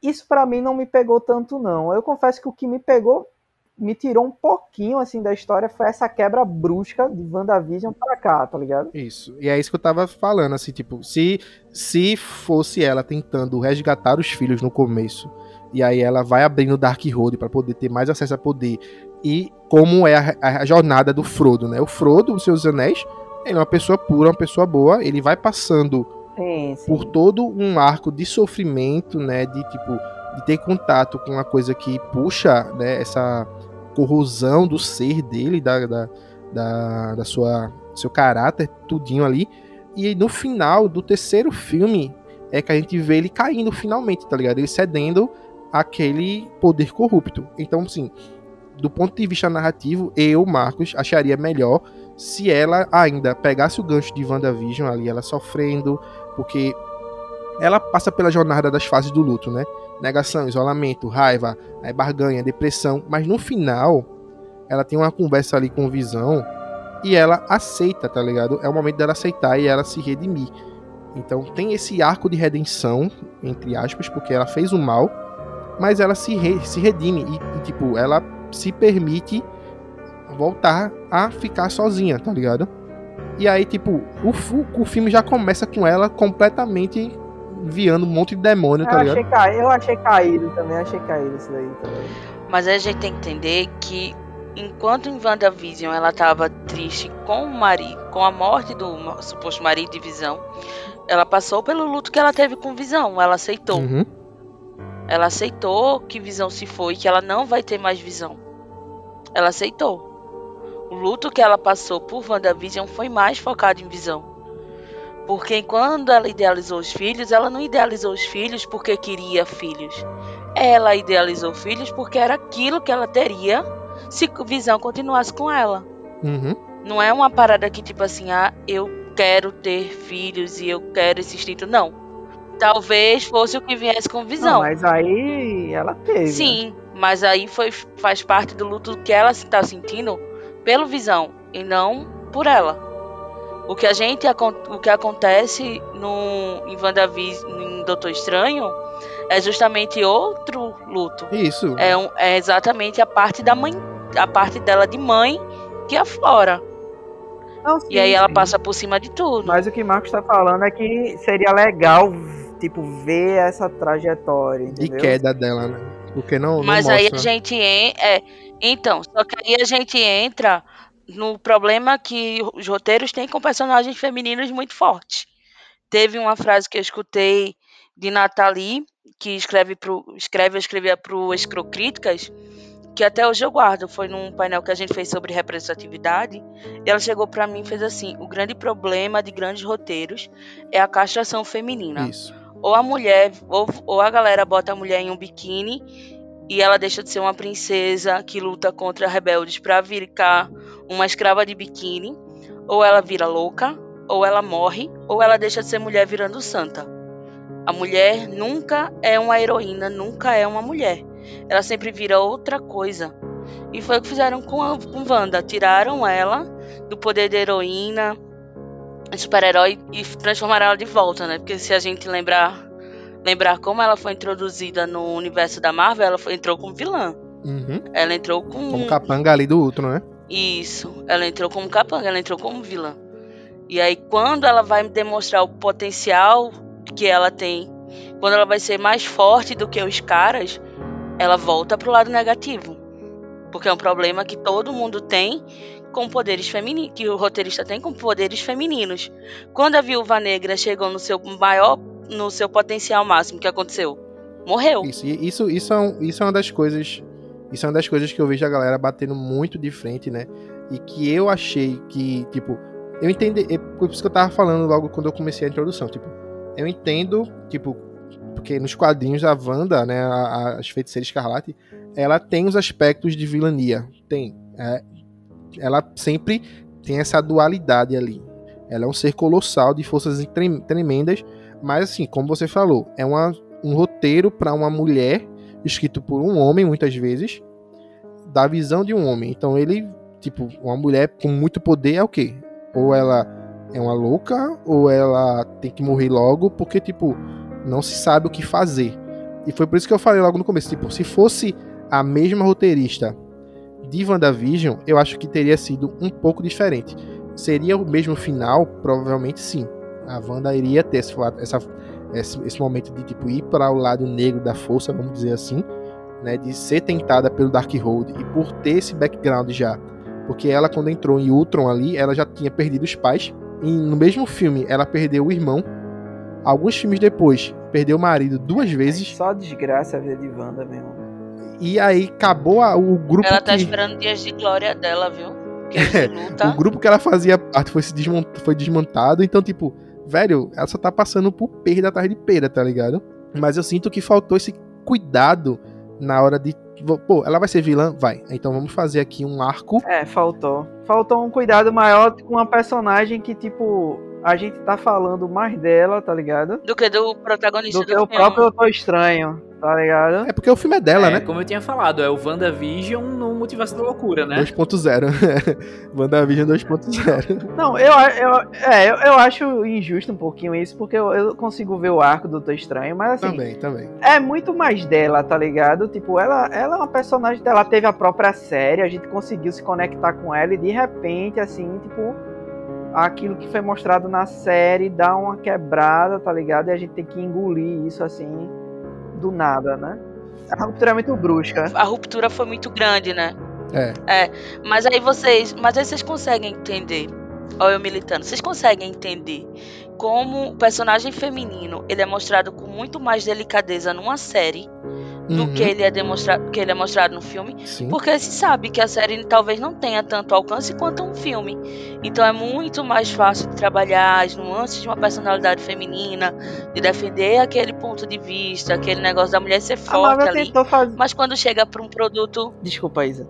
[SPEAKER 4] Isso para mim não me pegou tanto, não. Eu confesso que o que me pegou, me tirou um pouquinho assim da história foi essa quebra brusca de WandaVision pra cá, tá ligado?
[SPEAKER 3] Isso. E é isso que eu tava falando, assim, tipo, se, se fosse ela tentando resgatar os filhos no começo, e aí ela vai abrindo o Dark Road para poder ter mais acesso a poder, e como é a, a, jornada do Frodo, né? O Frodo, os seus anéis, ele é uma pessoa pura, uma pessoa boa, ele vai passando
[SPEAKER 4] Sim, sim.
[SPEAKER 3] por todo um arco de sofrimento, né? De tipo, de ter contato com uma coisa que puxa, né? Essa corrosão do ser dele, da, da, da, da sua seu caráter, tudinho ali. E no final do terceiro filme é que a gente vê ele caindo finalmente, tá ligado? Ele cedendo aquele poder corrupto. Então, assim, do ponto de vista narrativo, eu, Marcos, acharia melhor se ela ainda pegasse o gancho de WandaVision ali, ela sofrendo, porque ela passa pela jornada das fases do luto, né? Negação, isolamento, raiva, aí barganha, depressão, mas no final ela tem uma conversa ali com Visão e ela aceita, tá ligado? É o momento dela aceitar e ela se redimir. Então tem esse arco de redenção, entre aspas, porque ela fez o mal, mas ela se, re, se redime e, e, tipo, ela se permite voltar a ficar sozinha, tá ligado? E aí, tipo, o, o filme já começa com ela completamente enviando um monte de demônio, tá
[SPEAKER 4] eu
[SPEAKER 3] ligado?
[SPEAKER 4] Achei, eu achei caído também, achei caído isso daí também.
[SPEAKER 5] Mas a gente tem que entender que enquanto em WandaVision ela tava triste com o marido, com a morte do suposto marido de Visão, ela passou pelo luto que ela teve com Visão, ela aceitou.
[SPEAKER 3] Uhum.
[SPEAKER 5] Ela aceitou que Visão se foi, que ela não vai ter mais Visão. Ela aceitou. O luto que ela passou por WandaVision foi mais focado em Visão. Porque quando ela idealizou os filhos, ela não idealizou os filhos porque queria filhos. Ela idealizou filhos porque era aquilo que ela teria se Visão continuasse com ela.
[SPEAKER 3] Uhum.
[SPEAKER 5] Não é uma parada que, tipo assim, ah, eu quero ter filhos e eu quero esse instinto. Não. Talvez fosse o que viesse com Visão.
[SPEAKER 4] Não, mas aí ela teve. né?
[SPEAKER 5] Sim, mas aí foi, faz parte do luto que ela está sentindo pelo Visão e não por ela. O que a gente o que acontece no em WandaVision, em Doutor Estranho, é justamente outro luto.
[SPEAKER 3] Isso.
[SPEAKER 5] É, um, é exatamente a parte da mãe, a parte dela de mãe que aflora.
[SPEAKER 4] Não, sim,
[SPEAKER 5] E aí ela
[SPEAKER 4] sim.
[SPEAKER 5] passa por cima de tudo.
[SPEAKER 4] Mas o que Marcos tá falando é que seria legal, tipo, ver essa trajetória,
[SPEAKER 3] De
[SPEAKER 4] entendeu?
[SPEAKER 3] queda dela, né? Porque não, não
[SPEAKER 5] Mas aí a gente en- é, então, só que aí a gente entra no problema que os roteiros têm com personagens femininos muito fortes. Teve uma frase que eu escutei de Nathalie, que escreve pro, escreve, escrevia pro Escrocríticas, que até hoje eu guardo. Foi num painel que a gente fez sobre representatividade. E ela chegou pra mim e fez assim: o grande problema de grandes roteiros é a castração feminina
[SPEAKER 3] Isso.
[SPEAKER 5] Ou a mulher, ou, ou a galera bota a mulher em um biquíni e ela deixa de ser uma princesa que luta contra rebeldes pra ficar uma escrava de biquíni, ou ela vira louca, ou ela morre, ou ela deixa de ser mulher virando santa. A mulher nunca é uma heroína, nunca é uma mulher. Ela sempre vira outra coisa. E foi o que fizeram com a com Wanda. Tiraram ela do poder de heroína, super-herói e transformaram ela de volta, né? Porque se a gente lembrar lembrar como ela foi introduzida no universo da Marvel, ela foi, entrou como vilã.
[SPEAKER 3] Uhum.
[SPEAKER 5] Ela entrou com
[SPEAKER 3] Como capanga ali do outro, né?
[SPEAKER 5] isso. Ela entrou como capanga, ela entrou como vilã. E aí quando ela vai demonstrar o potencial que ela tem, quando ela vai ser mais forte do que os caras, ela volta pro lado negativo. Porque é um problema que todo mundo tem com poderes femininos, que o roteirista tem com poderes femininos. Quando a Viúva Negra chegou no seu maior, no seu potencial máximo, que aconteceu? Morreu.
[SPEAKER 3] Isso, isso, isso, é um- isso é uma das coisas. Isso é uma das coisas que eu vejo a galera batendo muito de frente, né? E que eu achei que, tipo, eu entendi. É por isso que eu tava falando logo quando eu comecei a introdução. Tipo, eu entendo, tipo, porque nos quadrinhos da Wanda, né, a- a- as feiticeiras escarlate, ela tem os aspectos de vilania. Tem. É, ela sempre tem essa dualidade ali. Ela é um ser colossal de forças trem- tremendas, mas assim, como você falou, é uma, um roteiro para uma mulher escrito por um homem muitas vezes da visão de um homem. Então ele, tipo, uma mulher com muito poder é o quê? Ou ela é uma louca, ou ela tem que morrer logo, porque, tipo, não se sabe o que fazer. E foi por isso que eu falei logo no começo, tipo, se fosse a mesma roteirista de WandaVision, eu acho que teria sido um pouco diferente. Seria o mesmo final? Provavelmente sim. A Wanda iria ter esse, essa, esse, esse momento de tipo ir para o lado negro da força, vamos dizer assim, né, de ser tentada pelo Darkhold e por ter esse background já. Porque ela, quando entrou em Ultron ali, ela já tinha perdido os pais. E no mesmo filme, ela perdeu o irmão. Alguns filmes depois, perdeu o marido duas vezes.
[SPEAKER 4] Só desgraça a vida de Wanda mesmo.
[SPEAKER 3] E aí acabou a, o grupo.
[SPEAKER 5] Ela tá
[SPEAKER 3] que...
[SPEAKER 5] esperando dias de glória dela, viu?
[SPEAKER 3] É, o grupo que ela fazia parte foi, se desmont... foi desmontado. Então, tipo, velho, ela só tá passando por perda atrás de perda, tá ligado? Mas eu sinto que faltou esse cuidado na hora de. Pô, ela vai ser vilã? Vai. Então vamos fazer aqui um arco.
[SPEAKER 4] É, faltou. Faltou um cuidado maior com uma personagem que, tipo, a gente tá falando mais dela, tá ligado?
[SPEAKER 5] Do que do protagonista
[SPEAKER 4] do,
[SPEAKER 5] do
[SPEAKER 4] que o
[SPEAKER 5] filme.
[SPEAKER 4] próprio Eu Tô Estranho, tá ligado?
[SPEAKER 3] É porque o filme é dela,
[SPEAKER 2] é,
[SPEAKER 3] né?
[SPEAKER 2] Como eu tinha falado, é o WandaVision no Multiverso da Loucura, né?
[SPEAKER 3] 2.0. WandaVision 2.0.
[SPEAKER 4] Não, eu, eu, é, eu, eu acho injusto um pouquinho isso, porque eu, eu consigo ver o arco do Doutor Estranho, mas assim.
[SPEAKER 3] Também, também.
[SPEAKER 4] É muito mais dela, tá ligado? Tipo, ela, ela é uma personagem dela, teve a própria série, a gente conseguiu se conectar com ela e de repente, assim, tipo, aquilo que foi mostrado na série dá uma quebrada, tá ligado? E a gente tem que engolir isso assim do nada, né? A ruptura é muito brusca.
[SPEAKER 5] A ruptura foi muito grande, né?
[SPEAKER 3] É.
[SPEAKER 5] Mas aí vocês. Mas aí vocês conseguem entender. Olha eu militando. Vocês conseguem entender como o personagem feminino ele é mostrado com muito mais delicadeza numa série do
[SPEAKER 3] Uhum.
[SPEAKER 5] que ele é demonstrado que ele é mostrado no filme.
[SPEAKER 3] Sim.
[SPEAKER 5] Porque se sabe que a série talvez não tenha tanto alcance quanto um filme. Então é muito mais fácil de trabalhar as nuances de uma personalidade feminina, de defender aquele ponto de vista, aquele negócio da mulher ser forte ali.
[SPEAKER 4] fazer.
[SPEAKER 5] Mas quando chega para um produto,
[SPEAKER 4] Desculpa, Isa.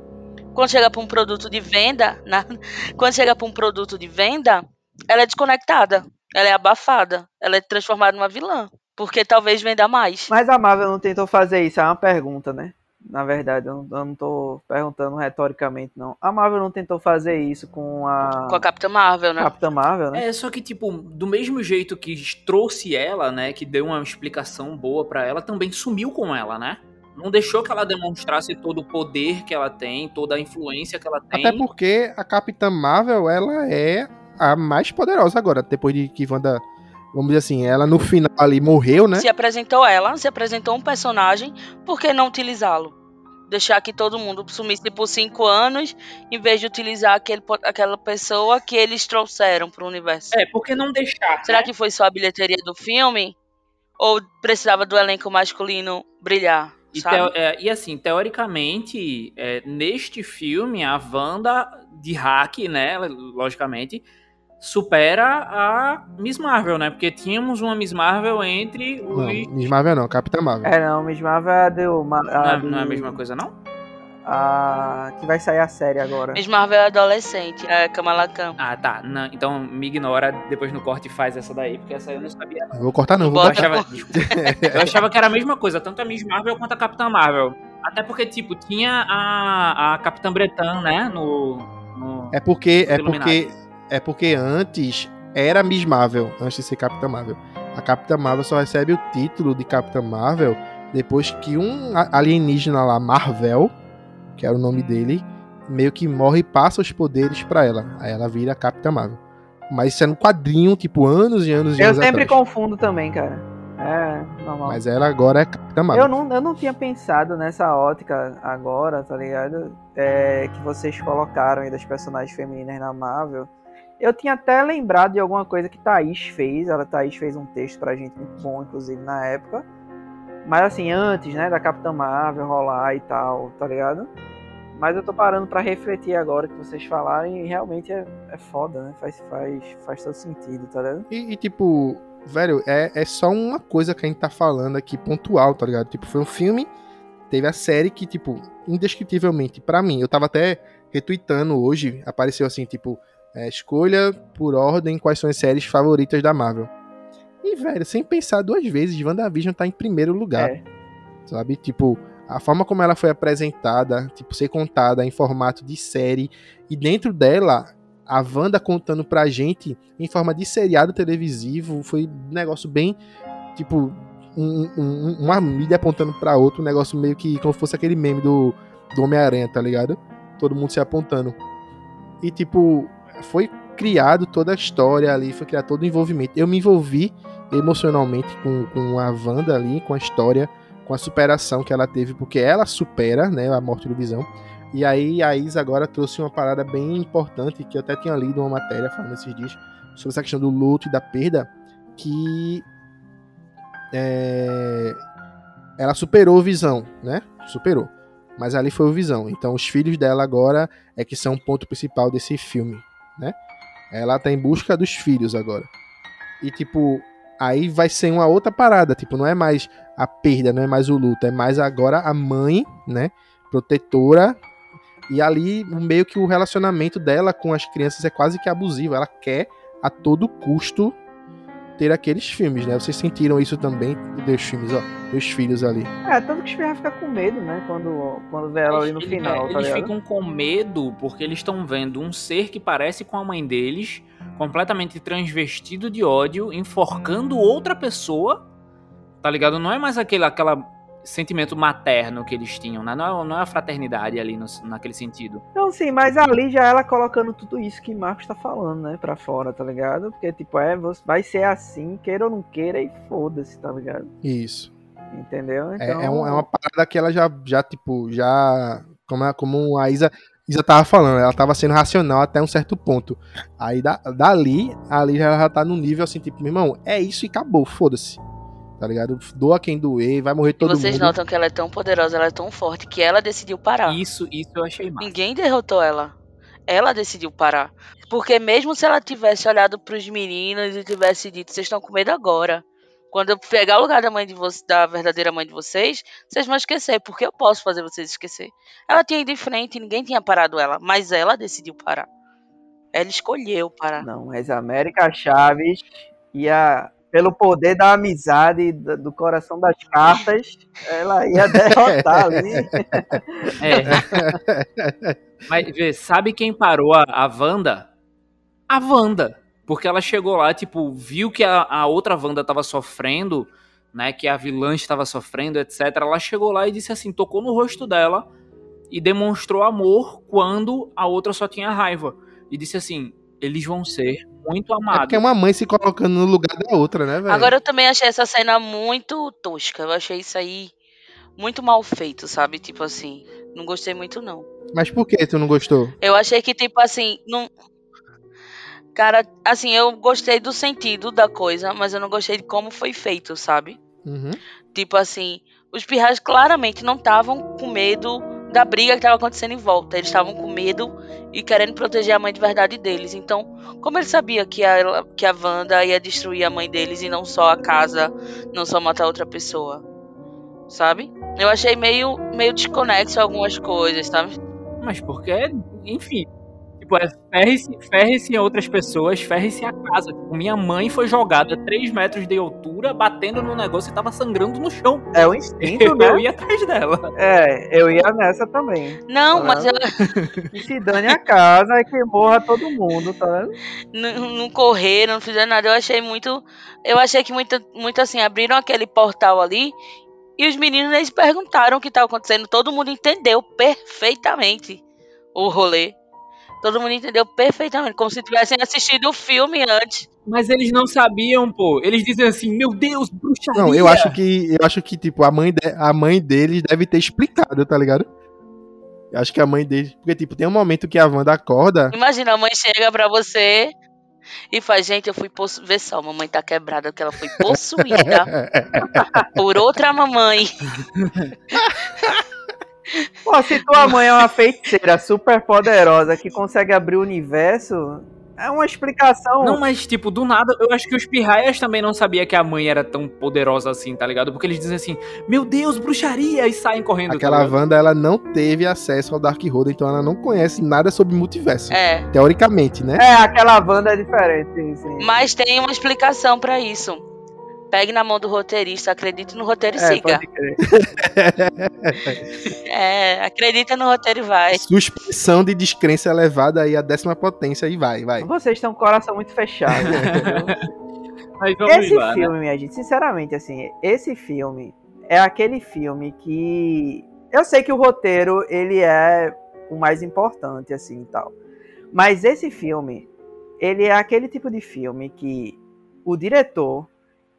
[SPEAKER 5] quando chega para um produto de venda, na- quando chega para um produto de venda, ela é desconectada, ela é abafada, ela é transformada numa vilã, porque talvez venda mais.
[SPEAKER 4] Mas a Marvel não tentou fazer isso, é uma pergunta, né? Na verdade, eu não, eu não tô perguntando retoricamente, não. A Marvel não tentou fazer isso com a,
[SPEAKER 5] Com a Capitã Marvel, né?
[SPEAKER 4] Capitã Marvel, né?
[SPEAKER 2] É, só que, tipo, do mesmo jeito que trouxe ela, né? Que deu uma explicação boa pra ela, também sumiu com ela, né? Não deixou que ela demonstrasse todo o poder que ela tem, toda a influência que ela tem.
[SPEAKER 3] Até porque a Capitã Marvel, ela é a mais poderosa agora, depois de que Wanda, vamos dizer assim, ela no final ali morreu, né?
[SPEAKER 5] Se apresentou ela, se apresentou um personagem, por que não utilizá-lo? Deixar que todo mundo sumisse por cinco anos, em vez de utilizar aquele, aquela pessoa que eles trouxeram pro universo.
[SPEAKER 2] É, por que não deixar?
[SPEAKER 5] Será
[SPEAKER 2] né?
[SPEAKER 5] que foi só a bilheteria do filme? Ou precisava do elenco masculino brilhar?
[SPEAKER 2] E,
[SPEAKER 5] sabe?
[SPEAKER 2] teo- é, e assim, teoricamente, é, neste filme, a Wanda de hack, né, logicamente, supera a Miss Marvel, né? Porque tínhamos uma Miss Marvel entre os...
[SPEAKER 3] Não, Miss Marvel não, Capitã Marvel.
[SPEAKER 4] É, não, Miss Marvel é a do. ma-
[SPEAKER 2] Não,
[SPEAKER 4] A,
[SPEAKER 2] é,
[SPEAKER 4] do-
[SPEAKER 2] não é a mesma coisa, não?
[SPEAKER 4] a- que vai sair a série agora.
[SPEAKER 5] Miss Marvel é adolescente, é Kamala Khan.
[SPEAKER 2] Ah, tá. Não, então me ignora, depois no corte faz essa daí, porque essa aí eu não sabia.
[SPEAKER 3] Não vou cortar não, vou
[SPEAKER 2] Eu
[SPEAKER 5] Bota-
[SPEAKER 2] achava, eu achava que era a mesma coisa, tanto a Miss Marvel quanto a Capitã Marvel. Até porque, tipo, tinha a, a Capitã Bretan, né, no... no-
[SPEAKER 3] É porque é porque é porque antes era Miss Marvel, antes de ser Capitã Marvel. A Capitã Marvel só recebe o título de Capitã Marvel depois que um alienígena lá, Marvel, que era o nome dele, meio que morre e passa os poderes pra ela. Aí ela vira Capitã Marvel. Mas isso é no quadrinho, tipo, anos e anos e
[SPEAKER 4] Eu
[SPEAKER 3] anos
[SPEAKER 4] sempre
[SPEAKER 3] atrás.
[SPEAKER 4] confundo também, cara. É, normal.
[SPEAKER 3] Mas ela agora é Capitã Marvel.
[SPEAKER 4] Eu não, eu não tinha pensado nessa ótica agora, tá ligado? É, que vocês colocaram aí das personagens femininas na Marvel. Eu tinha até lembrado de alguma coisa que Thaís fez. Ela Thaís fez um texto pra gente muito bom, inclusive, na época. Mas assim, antes, né, da Capitã Marvel rolar e tal, tá ligado? Mas eu tô parando pra refletir agora que vocês falaram e realmente é, é foda, né? Faz, faz, faz todo sentido, tá ligado?
[SPEAKER 3] E, e, tipo, velho, é, é só uma coisa que a gente tá falando aqui pontual, tá ligado? Tipo, foi um filme, teve a série que, tipo, indescritivelmente, pra mim, eu tava até retweetando hoje, apareceu assim, tipo, é, escolha por ordem quais são as séries favoritas da Marvel. E, velho, sem pensar duas vezes, WandaVision tá em primeiro lugar,
[SPEAKER 4] É.
[SPEAKER 3] sabe? Tipo, a forma como ela foi apresentada, tipo, ser contada em formato de série, e dentro dela, a Wanda contando pra gente em forma de seriado televisivo, foi um negócio bem, tipo, um, um, uma mídia apontando pra outro, um negócio meio que como fosse aquele meme do, do Homem-Aranha, tá ligado? Todo mundo se apontando. E, tipo, foi criado toda a história ali, foi criado todo o envolvimento. Eu me envolvi emocionalmente com, com a Wanda ali, com a história, com a superação que ela teve, porque ela supera, né, a morte do Visão. E aí a Isa agora trouxe uma parada bem importante, que eu até tinha lido uma matéria falando esses dias, sobre essa questão do luto e da perda, que é, ela superou o Visão, né? Superou. Mas ali foi o Visão. Então os filhos dela agora é que são o ponto principal desse filme, né? Ela tá em busca dos filhos agora. E tipo, aí vai ser uma outra parada, tipo, não é mais a perda, não é mais o luto, é mais agora a mãe, né, protetora. E ali meio que o relacionamento dela com as crianças é quase que abusivo, ela quer a todo custo ter aqueles filmes, né? Vocês sentiram isso também dos filmes, ó, dos filhos ali.
[SPEAKER 4] É, tanto que os filhos ficam com medo, né? Quando, quando vê ela ali no final,
[SPEAKER 2] é,
[SPEAKER 4] tá
[SPEAKER 2] eles
[SPEAKER 4] ligado?
[SPEAKER 2] ficam com medo porque eles estão vendo um ser que parece com a mãe deles, completamente transvestido de ódio, enforcando outra pessoa. Tá ligado? Não é mais aquele aquela sentimento materno que eles tinham, né? Não é, não é a fraternidade ali no- naquele sentido.
[SPEAKER 4] Não, sim, mas ali já ela colocando tudo isso que Marcos tá falando, né, pra fora, tá ligado? Porque, tipo, é, você- vai ser assim, queira ou não queira, e foda-se, tá ligado?
[SPEAKER 3] Isso.
[SPEAKER 4] Entendeu?
[SPEAKER 3] É,
[SPEAKER 4] Então,
[SPEAKER 3] é, um- é uma parada que ela já, já tipo, já. Como, a- como a Isa, Isa tava falando, ela tava sendo racional até um certo ponto. Aí da, dali, ali ela já tá no nível assim, tipo, meu irmão, é isso e acabou, foda-se. Tá ligado? Doa quem doer, vai morrer
[SPEAKER 5] E
[SPEAKER 3] todo
[SPEAKER 5] vocês
[SPEAKER 3] mundo.
[SPEAKER 5] notam que ela é tão poderosa, ela é tão forte, que ela decidiu parar.
[SPEAKER 2] Isso, isso eu achei massa.
[SPEAKER 5] Ninguém derrotou ela. Ela decidiu parar. Porque mesmo se ela tivesse olhado pros meninos e tivesse dito, vocês estão com medo agora. Quando eu pegar o lugar da mãe de vocês, da verdadeira mãe de vocês, vocês vão esquecer, porque eu posso fazer vocês esquecer. Ela tinha ido em frente, ninguém tinha parado ela, mas ela decidiu parar. Ela escolheu parar.
[SPEAKER 4] Não, mas a América Chaves ia, pelo poder da amizade, e do coração das cartas, ela ia derrotar ali.
[SPEAKER 2] É. Mas vê, sabe quem parou a, a Wanda? A Wanda. Porque ela chegou lá, tipo, viu que a, a outra Wanda tava sofrendo, né? Que a vilã estava sofrendo, etc. Ela chegou lá e disse assim, tocou no rosto dela e demonstrou amor quando a outra só tinha raiva. E disse assim: eles vão ser muito
[SPEAKER 3] É
[SPEAKER 2] amados.
[SPEAKER 3] porque é uma mãe se colocando no lugar da outra, né, velho?
[SPEAKER 5] Agora eu também achei essa cena muito tosca. Eu achei isso aí muito mal feito, sabe? Tipo assim, não gostei muito não.
[SPEAKER 3] Mas por que tu não gostou?
[SPEAKER 5] Eu achei que, tipo assim, não. Cara, assim, eu gostei do sentido da coisa, mas eu não gostei de como foi feito, sabe?
[SPEAKER 3] Uhum.
[SPEAKER 5] Tipo assim, os pirrais claramente não estavam com medo da briga que estava acontecendo em volta. Eles estavam com medo e querendo proteger a mãe de verdade deles. Então, como ele sabia que a, que a Wanda ia destruir a mãe deles e não só a casa, não só matar outra pessoa? Sabe? Eu achei meio, meio desconexo algumas coisas, sabe?
[SPEAKER 2] Mas porque, enfim. Tipo, é ferre-se ferre em outras pessoas, ferre-se a casa. Tipo, minha mãe foi jogada a 3 metros de altura, batendo no negócio e tava sangrando no chão.
[SPEAKER 4] É o instinto,
[SPEAKER 2] Eu
[SPEAKER 4] né?
[SPEAKER 2] ia atrás dela.
[SPEAKER 4] É, eu ia nessa também.
[SPEAKER 5] Não,
[SPEAKER 4] Ah.
[SPEAKER 5] mas eu,
[SPEAKER 4] E se dane a casa e que morra todo mundo, tá vendo?
[SPEAKER 5] não, não correram, não fizeram nada. Eu achei muito. Eu achei que muito, muito assim, abriram aquele portal ali e os meninos eles perguntaram o que estava acontecendo. Todo mundo entendeu perfeitamente o rolê. Todo mundo entendeu perfeitamente, como se tivessem assistido o filme antes.
[SPEAKER 2] Mas eles não sabiam, pô. Eles dizem assim, meu Deus, bruxaria.
[SPEAKER 3] Não, eu acho que eu acho que tipo a mãe de- a mãe deles deve ter explicado, tá ligado? Eu acho que a mãe deles, porque tipo tem um momento que a Wanda acorda,
[SPEAKER 5] Imagina, a mãe chega pra você e faz, gente, eu fui possu... Vê só, a mamãe tá quebrada, porque ela foi possuída por outra mamãe.
[SPEAKER 4] Pô, se tua mãe é uma feiticeira super poderosa que consegue abrir o universo, é uma explicação.
[SPEAKER 2] Não, mas tipo, do nada, eu acho que os pirraias também não sabiam que a mãe era tão poderosa assim, tá ligado? Porque eles dizem assim, meu Deus, bruxaria, e saem correndo.
[SPEAKER 3] aquela
[SPEAKER 2] tá?
[SPEAKER 3] Wanda ela não teve acesso ao Darkhold, então ela não conhece nada sobre multiverso,
[SPEAKER 5] É.
[SPEAKER 3] teoricamente, né?
[SPEAKER 4] É, aquela Wanda é diferente, sim, sim.
[SPEAKER 5] Mas tem uma explicação pra isso. Pegue na mão do roteirista, acredite no roteiro e
[SPEAKER 4] É,
[SPEAKER 5] siga.
[SPEAKER 4] pode crer.
[SPEAKER 5] É, acredita no roteiro e vai.
[SPEAKER 3] Suspensão de descrença elevada aí a décima potência e vai, vai.
[SPEAKER 4] Vocês têm um coração muito fechado. entendeu?
[SPEAKER 2] Mas vamos
[SPEAKER 4] esse
[SPEAKER 2] lá, né?
[SPEAKER 4] filme, minha gente, sinceramente, assim, esse filme é aquele filme que. Eu sei que o roteiro, ele é o mais importante, assim e tal. Mas esse filme, ele é aquele tipo de filme que o diretor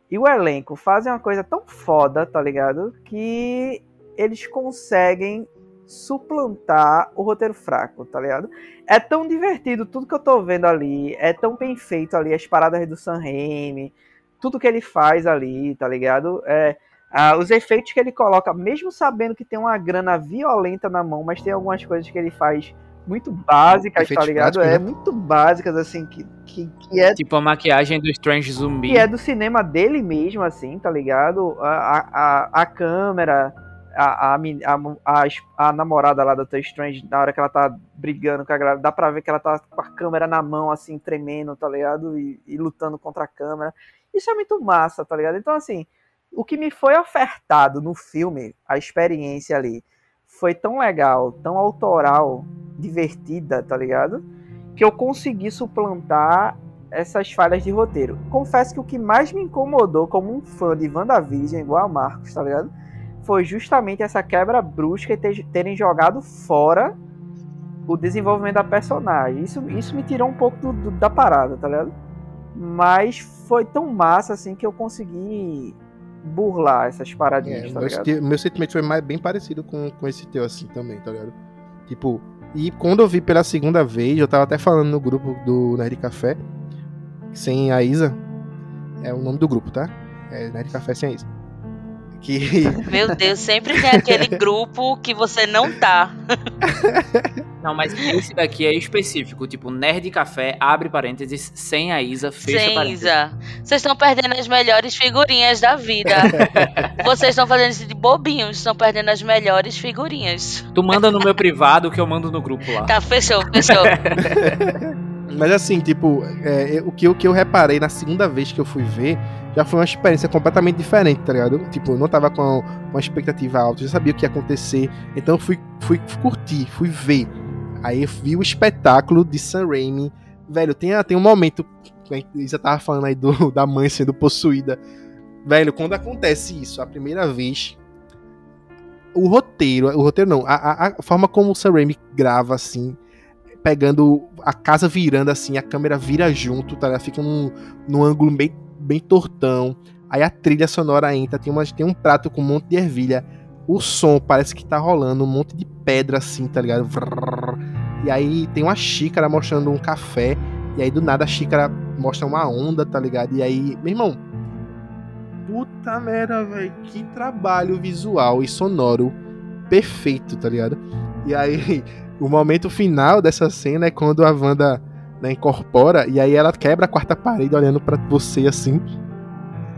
[SPEAKER 4] e o elenco fazem uma coisa tão foda, tá ligado? Que eles conseguem suplantar o roteiro fraco, tá ligado? É tão divertido tudo que eu tô vendo ali, é tão bem feito ali as paradas do Sam Raimi, tudo que ele faz ali, tá ligado? É, ah, os efeitos que ele coloca, mesmo sabendo que tem uma grana violenta na mão, mas tem algumas coisas que ele faz muito básicas,
[SPEAKER 3] Efeitos
[SPEAKER 4] tá ligado?
[SPEAKER 3] práticos,
[SPEAKER 4] É
[SPEAKER 3] né?
[SPEAKER 4] muito básicas, assim, que, que, que é
[SPEAKER 2] Tipo a maquiagem do Strange Zumbi.
[SPEAKER 4] que é do cinema dele mesmo, assim, tá ligado? A, a, a, a câmera, a, a, a, a, namorada lá da Strange, na hora que ela tá brigando com a galera, dá pra ver que ela tá com a câmera na mão, assim, tremendo, tá ligado? E, e lutando contra a câmera. Isso é muito massa, tá ligado? Então, assim, o que me foi ofertado no filme, a experiência ali, foi tão legal, tão autoral, divertida, tá ligado? Que eu consegui suplantar essas falhas de roteiro. Confesso que o que mais me incomodou como um fã de WandaVision, igual a Marcos, tá ligado? Foi justamente essa quebra brusca e ter- terem jogado fora o desenvolvimento da personagem. Isso, isso me tirou um pouco do- do- da parada, tá ligado? Mas foi tão massa assim que eu consegui burlar essas
[SPEAKER 3] É,
[SPEAKER 4] paradinhas, tá
[SPEAKER 3] meu,
[SPEAKER 4] ligado?
[SPEAKER 3] meu sentimento foi mais, bem parecido com, com esse teu, assim, também, tá ligado? Tipo, e quando eu vi pela segunda vez, eu tava até falando no grupo do Nerd Café, sem a Isa, é o nome do grupo, tá? É Nerd Café sem a Isa. Que
[SPEAKER 5] Meu Deus, sempre tem aquele grupo que você não tá.
[SPEAKER 2] Não, mas esse daqui é específico. Tipo, Nerd Café, abre parênteses, sem a Isa, fecha
[SPEAKER 5] Sem
[SPEAKER 2] parênteses.
[SPEAKER 5] Isa. Vocês estão perdendo as melhores figurinhas da vida. Vocês estão fazendo isso de bobinhos, estão perdendo as melhores figurinhas.
[SPEAKER 2] Tu manda no meu privado que eu mando no grupo lá.
[SPEAKER 5] Tá, fechou, fechou.
[SPEAKER 3] Mas assim, tipo, é, eu- o, que, o que eu reparei na segunda vez que eu fui ver já foi uma experiência completamente diferente, tá ligado? Tipo, eu não tava com uma expectativa alta, já sabia o que ia acontecer. Então eu fui, fui curtir, fui ver. Aí eu vi o espetáculo de Sam Raimi. Velho, tem, tem um momento. A Isa tava falando aí do, da mãe sendo possuída. Velho, quando acontece isso a primeira vez. O roteiro, o roteiro não, a, a- a forma como o Sam Raimi grava assim, pegando a casa virando assim, a câmera vira junto, tá? ligado? Fica num, num ângulo bem, bem tortão. Aí a trilha sonora entra, tem, uma, tem um prato com um monte de ervilha. O som parece que tá rolando um monte de pedra assim, tá ligado? E aí tem uma xícara mostrando um café. E aí do nada a xícara mostra uma onda, tá ligado? E aí, meu irmão. Puta merda, velho. Que trabalho visual e sonoro perfeito, tá ligado? E aí, o momento final dessa cena é quando a Wanda né, incorpora e aí ela quebra a quarta parede olhando pra você assim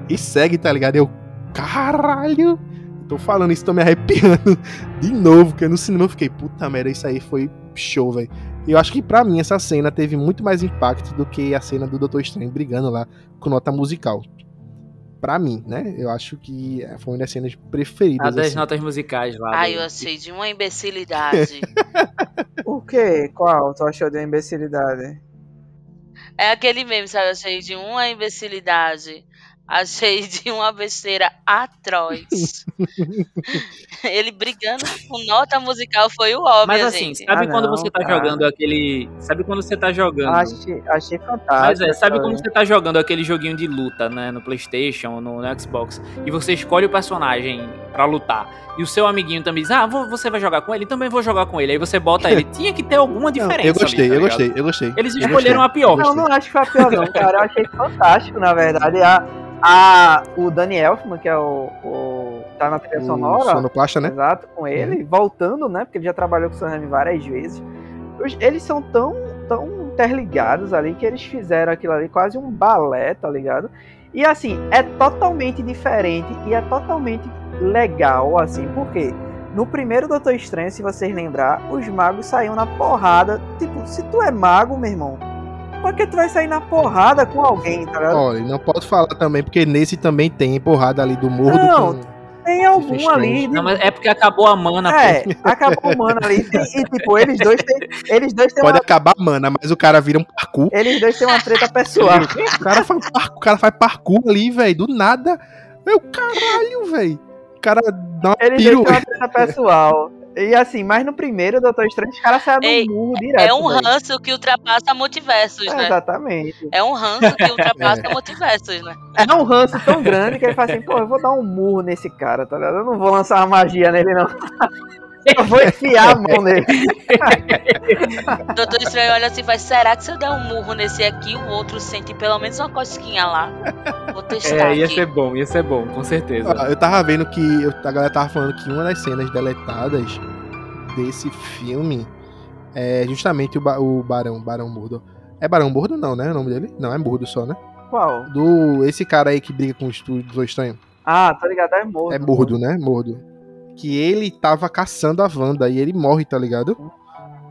[SPEAKER 3] e segue, tá ligado? Eu, caralho! Tô falando isso, tô me arrepiando de novo, porque no cinema eu fiquei, puta merda, isso aí foi show, velho. Eu acho que pra mim essa cena teve muito mais impacto do que a cena do Doutor Estranho brigando lá com nota musical. Pra mim, né? Eu acho que foi uma das cenas
[SPEAKER 2] A
[SPEAKER 3] preferidas.
[SPEAKER 2] das
[SPEAKER 3] assim.
[SPEAKER 2] notas musicais lá.
[SPEAKER 5] Ai,
[SPEAKER 2] do-
[SPEAKER 5] eu achei de uma imbecilidade.
[SPEAKER 4] O quê? Qual? Tu achou de uma imbecilidade?
[SPEAKER 5] É aquele meme, sabe? Eu achei de uma imbecilidade. Achei de uma besteira atroz. Ele brigando com nota musical foi o óbvio,
[SPEAKER 2] Mas assim,
[SPEAKER 5] gente.
[SPEAKER 2] sabe
[SPEAKER 4] Ah,
[SPEAKER 2] quando
[SPEAKER 4] não,
[SPEAKER 2] você tá
[SPEAKER 4] cara.
[SPEAKER 2] jogando aquele. Sabe quando você tá jogando.
[SPEAKER 4] Achei, achei fantástico.
[SPEAKER 2] Mas é, sabe como você tá jogando aquele joguinho de luta, né, no PlayStation, no, no Xbox, e você escolhe o personagem pra lutar, e o seu amiguinho também diz: "Ah, vou- você vai jogar com ele, também vou jogar com ele". Aí você bota ele, tinha que ter alguma
[SPEAKER 3] Não,
[SPEAKER 2] diferença.
[SPEAKER 3] eu gostei,
[SPEAKER 2] ali, tá
[SPEAKER 3] eu gostei, eu gostei.
[SPEAKER 2] Eles escolheram
[SPEAKER 3] gostei.
[SPEAKER 2] a pior.
[SPEAKER 4] Não, não acho que foi a pior, não, cara. Eu achei fantástico, na verdade. A, a, o Danny Elfman, que é o, o. tá na trilha
[SPEAKER 3] O
[SPEAKER 4] sonora.
[SPEAKER 3] Sonoplasta, né?
[SPEAKER 4] Exato, com ele, voltando, né? Porque ele já trabalhou com o Sam Raimi várias vezes. Eles são tão, tão interligados ali que eles fizeram aquilo ali quase um balé, tá ligado? E assim, é totalmente diferente e é totalmente legal, assim, porque no primeiro Doutor Estranho, se vocês lembrar, os magos saíam na porrada. Tipo, se tu é mago, meu irmão, Pra que tu vai sair na porrada com alguém, tá ligado?
[SPEAKER 3] Olha, não pode falar também, porque nesse também tem porrada ali do morro
[SPEAKER 4] Não,
[SPEAKER 3] do.
[SPEAKER 4] Tem algum ali.
[SPEAKER 2] Não, mas é porque acabou a mana,
[SPEAKER 4] É,
[SPEAKER 2] pô.
[SPEAKER 4] acabou o mano ali. E, tipo, eles dois têm. Eles dois têm
[SPEAKER 3] Pode
[SPEAKER 4] uma.
[SPEAKER 3] acabar, mana, mas o cara vira um parkour.
[SPEAKER 4] Eles dois têm uma treta pessoal.
[SPEAKER 3] O cara faz parkour, o cara faz parkour ali, velho, do nada. Meu caralho, velho. O cara dá uma
[SPEAKER 4] Eles dois têm uma treta pessoal. E assim, mas no primeiro Doutor Estranho, os caras saem
[SPEAKER 5] Ei,
[SPEAKER 4] do murro direto.
[SPEAKER 5] É um
[SPEAKER 4] velho.
[SPEAKER 5] ranço que ultrapassa multiversos,
[SPEAKER 4] É,
[SPEAKER 5] né?
[SPEAKER 4] Exatamente.
[SPEAKER 5] É um ranço que ultrapassa multiversos, né?
[SPEAKER 4] É um ranço tão grande que ele fala assim, pô, eu vou dar um murro nesse cara, tá ligado? Eu não vou lançar uma magia nele, não. Eu vou enfiar a mão nele.
[SPEAKER 5] Doutor Estranho olha assim e faz, será que se eu der um murro nesse aqui, o outro sente pelo menos uma cosquinha lá? Vou testar
[SPEAKER 6] É, ia
[SPEAKER 5] aqui.
[SPEAKER 6] ser bom, ia ser bom, com certeza.
[SPEAKER 3] Ó, Eu tava vendo que eu- a galera tava falando que uma das cenas deletadas desse filme é justamente o, ba- o Barão, Barão Mordo. É Barão Mordo não, né? O nome dele? Não, é Mordo só, né?
[SPEAKER 4] Qual?
[SPEAKER 3] Do esse cara aí que briga com os tu- dos estranhos.
[SPEAKER 4] Ah, tô ligado, é morto.
[SPEAKER 3] É Mordo, né? Mordo. Que ele tava caçando a Wanda e ele morre, tá ligado?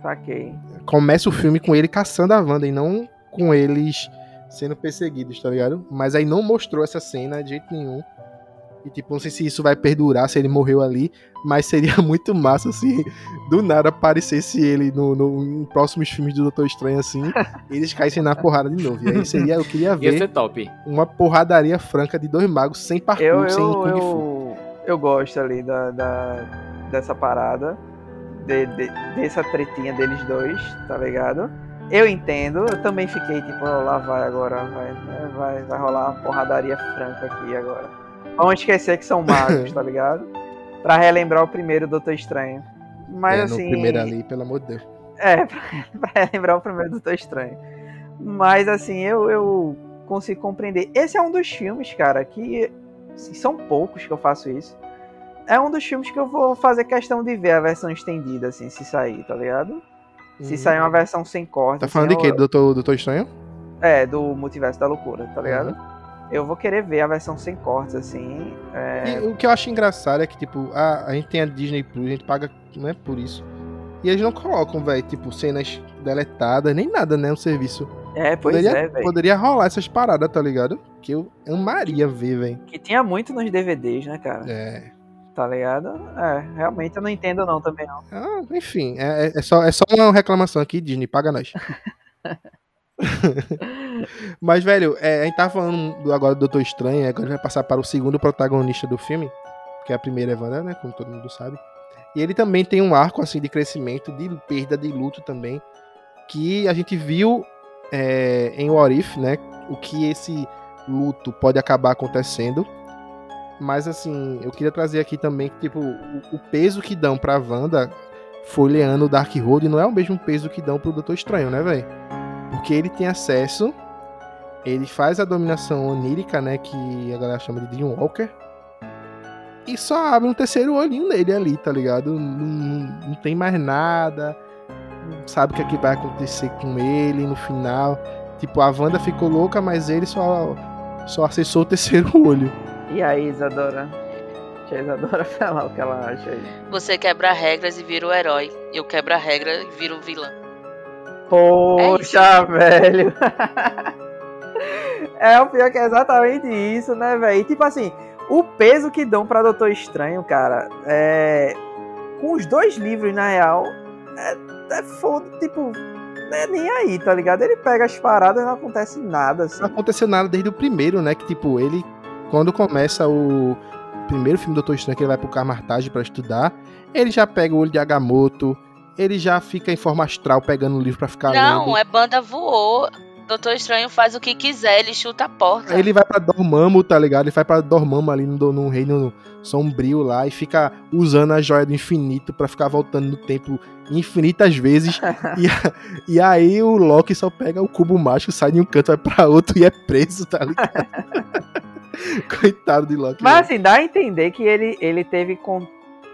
[SPEAKER 4] Saquei.
[SPEAKER 3] Começa o filme com ele caçando a Wanda e não com eles sendo perseguidos, tá ligado? Mas aí não mostrou essa cena de jeito nenhum. E tipo, não sei se isso vai perdurar, se ele morreu ali, mas seria muito massa se do nada aparecesse ele no, no- em próximos filmes do Doutor Estranho assim, e eles caíssem na porrada de novo. E aí seria, eu queria
[SPEAKER 6] Ia
[SPEAKER 3] ver
[SPEAKER 6] ser top.
[SPEAKER 3] uma porradaria franca de dois magos sem parkour,
[SPEAKER 4] Eu,
[SPEAKER 3] sem
[SPEAKER 4] eu,
[SPEAKER 3] Kung Fu.
[SPEAKER 4] Eu, gosto ali da, da- dessa parada. de- de- dessa tretinha deles dois, tá ligado? Eu entendo, eu também fiquei tipo, ó, lá vai agora, vai, né, vai, vai rolar uma porradaria franca aqui agora. Vamos esquecer que são magos, tá ligado? Pra relembrar o primeiro Doutor Estranho. Mas
[SPEAKER 3] É,
[SPEAKER 4] assim.
[SPEAKER 3] no primeiro ali, pelo amor de Deus.
[SPEAKER 4] É, pra, pra lembrar o primeiro Doutor Estranho. Mas assim, eu, eu consigo compreender. Esse é um dos filmes, cara, que assim, são poucos que eu faço isso. É um dos filmes que eu vou fazer questão de ver a versão estendida, assim, se sair, tá ligado? Se
[SPEAKER 3] Uhum.
[SPEAKER 4] sair uma versão sem corte.
[SPEAKER 3] Tá
[SPEAKER 4] assim,
[SPEAKER 3] falando de
[SPEAKER 4] eu-
[SPEAKER 3] quê? Do Doutor, Doutor Estranho?
[SPEAKER 4] É, do Multiverso da Loucura, tá ligado?
[SPEAKER 3] Uhum.
[SPEAKER 4] Eu vou querer ver a versão sem cortes, assim. É,
[SPEAKER 3] o que eu acho engraçado é que, tipo, a, a gente tem a Disney Plus, a gente paga, né, por isso. E eles não colocam, velho, tipo, cenas deletadas, nem nada, né, no serviço.
[SPEAKER 4] é pois
[SPEAKER 3] poderia,
[SPEAKER 4] é, velho.
[SPEAKER 3] poderia rolar essas paradas, tá ligado? Que eu amaria ver, velho.
[SPEAKER 4] Que tinha muito nos DVDs, né, cara?
[SPEAKER 3] É.
[SPEAKER 4] Tá ligado? É, realmente eu não entendo não também não.
[SPEAKER 3] Ah, enfim, é, é- é só, é só uma reclamação aqui, Disney, paga nós. Mas, velho, é, a gente tava falando do- agora do Doutor Estranho, agora a gente vai passar para o segundo protagonista do filme, que a primeira é Wanda, né, como todo mundo sabe. E ele também tem um arco, assim, de crescimento, de perda, de luto também, que a gente viu é, em What If, né, o que esse luto pode acabar acontecendo. Mas, assim, eu queria trazer aqui também que, tipo, o, peso que dão pra Wanda folheando o Darkhold não é o mesmo peso que dão pro Doutor Estranho, né, velho? Porque ele tem acesso, ele faz a dominação onírica, né, que a galera chama de Dreamwalker, e só abre um terceiro olhinho nele ali, tá ligado? Não, não- não tem mais nada, não sabe o que, é que vai acontecer com ele no final. Tipo, a Wanda ficou louca, mas ele só, só acessou o terceiro olho.
[SPEAKER 4] E aí, Isadora? Deixa a Isadora falar o que ela acha aí.
[SPEAKER 5] Você quebra regras e vira o herói. Eu quebro a regra e viro o vilão.
[SPEAKER 4] Poxa, velho. é o pior que é exatamente isso, né, velho? E, Tipo assim, o peso que dão pra Doutor Estranho, cara, é. Com os dois livros, na real, é, é foda, tipo, não é nem aí, tá ligado? Ele pega as paradas e não acontece nada, assim.
[SPEAKER 3] Não aconteceu nada desde o primeiro, né? Que tipo, ele, quando começa o primeiro filme do Doutor Estranho, que ele vai pro Camartage pra estudar, ele já pega o olho de Agamotto, ele já fica em forma astral pegando o livro pra ficar
[SPEAKER 5] Não,
[SPEAKER 3] lendo.
[SPEAKER 5] é banda voou. Doutor Estranho faz o que quiser, ele chuta a porta.
[SPEAKER 3] Aí ele vai pra Dormammu, tá ligado? Ele vai pra Dormammu ali no, no reino sombrio lá e fica usando a joia do infinito pra ficar voltando no tempo infinitas vezes. e, e aí o Loki só pega o cubo mágico, sai de um canto, vai pra outro e é preso, tá ligado? Coitado de Loki.
[SPEAKER 4] Mas
[SPEAKER 3] velho.
[SPEAKER 4] assim, dá a entender que ele, ele teve con-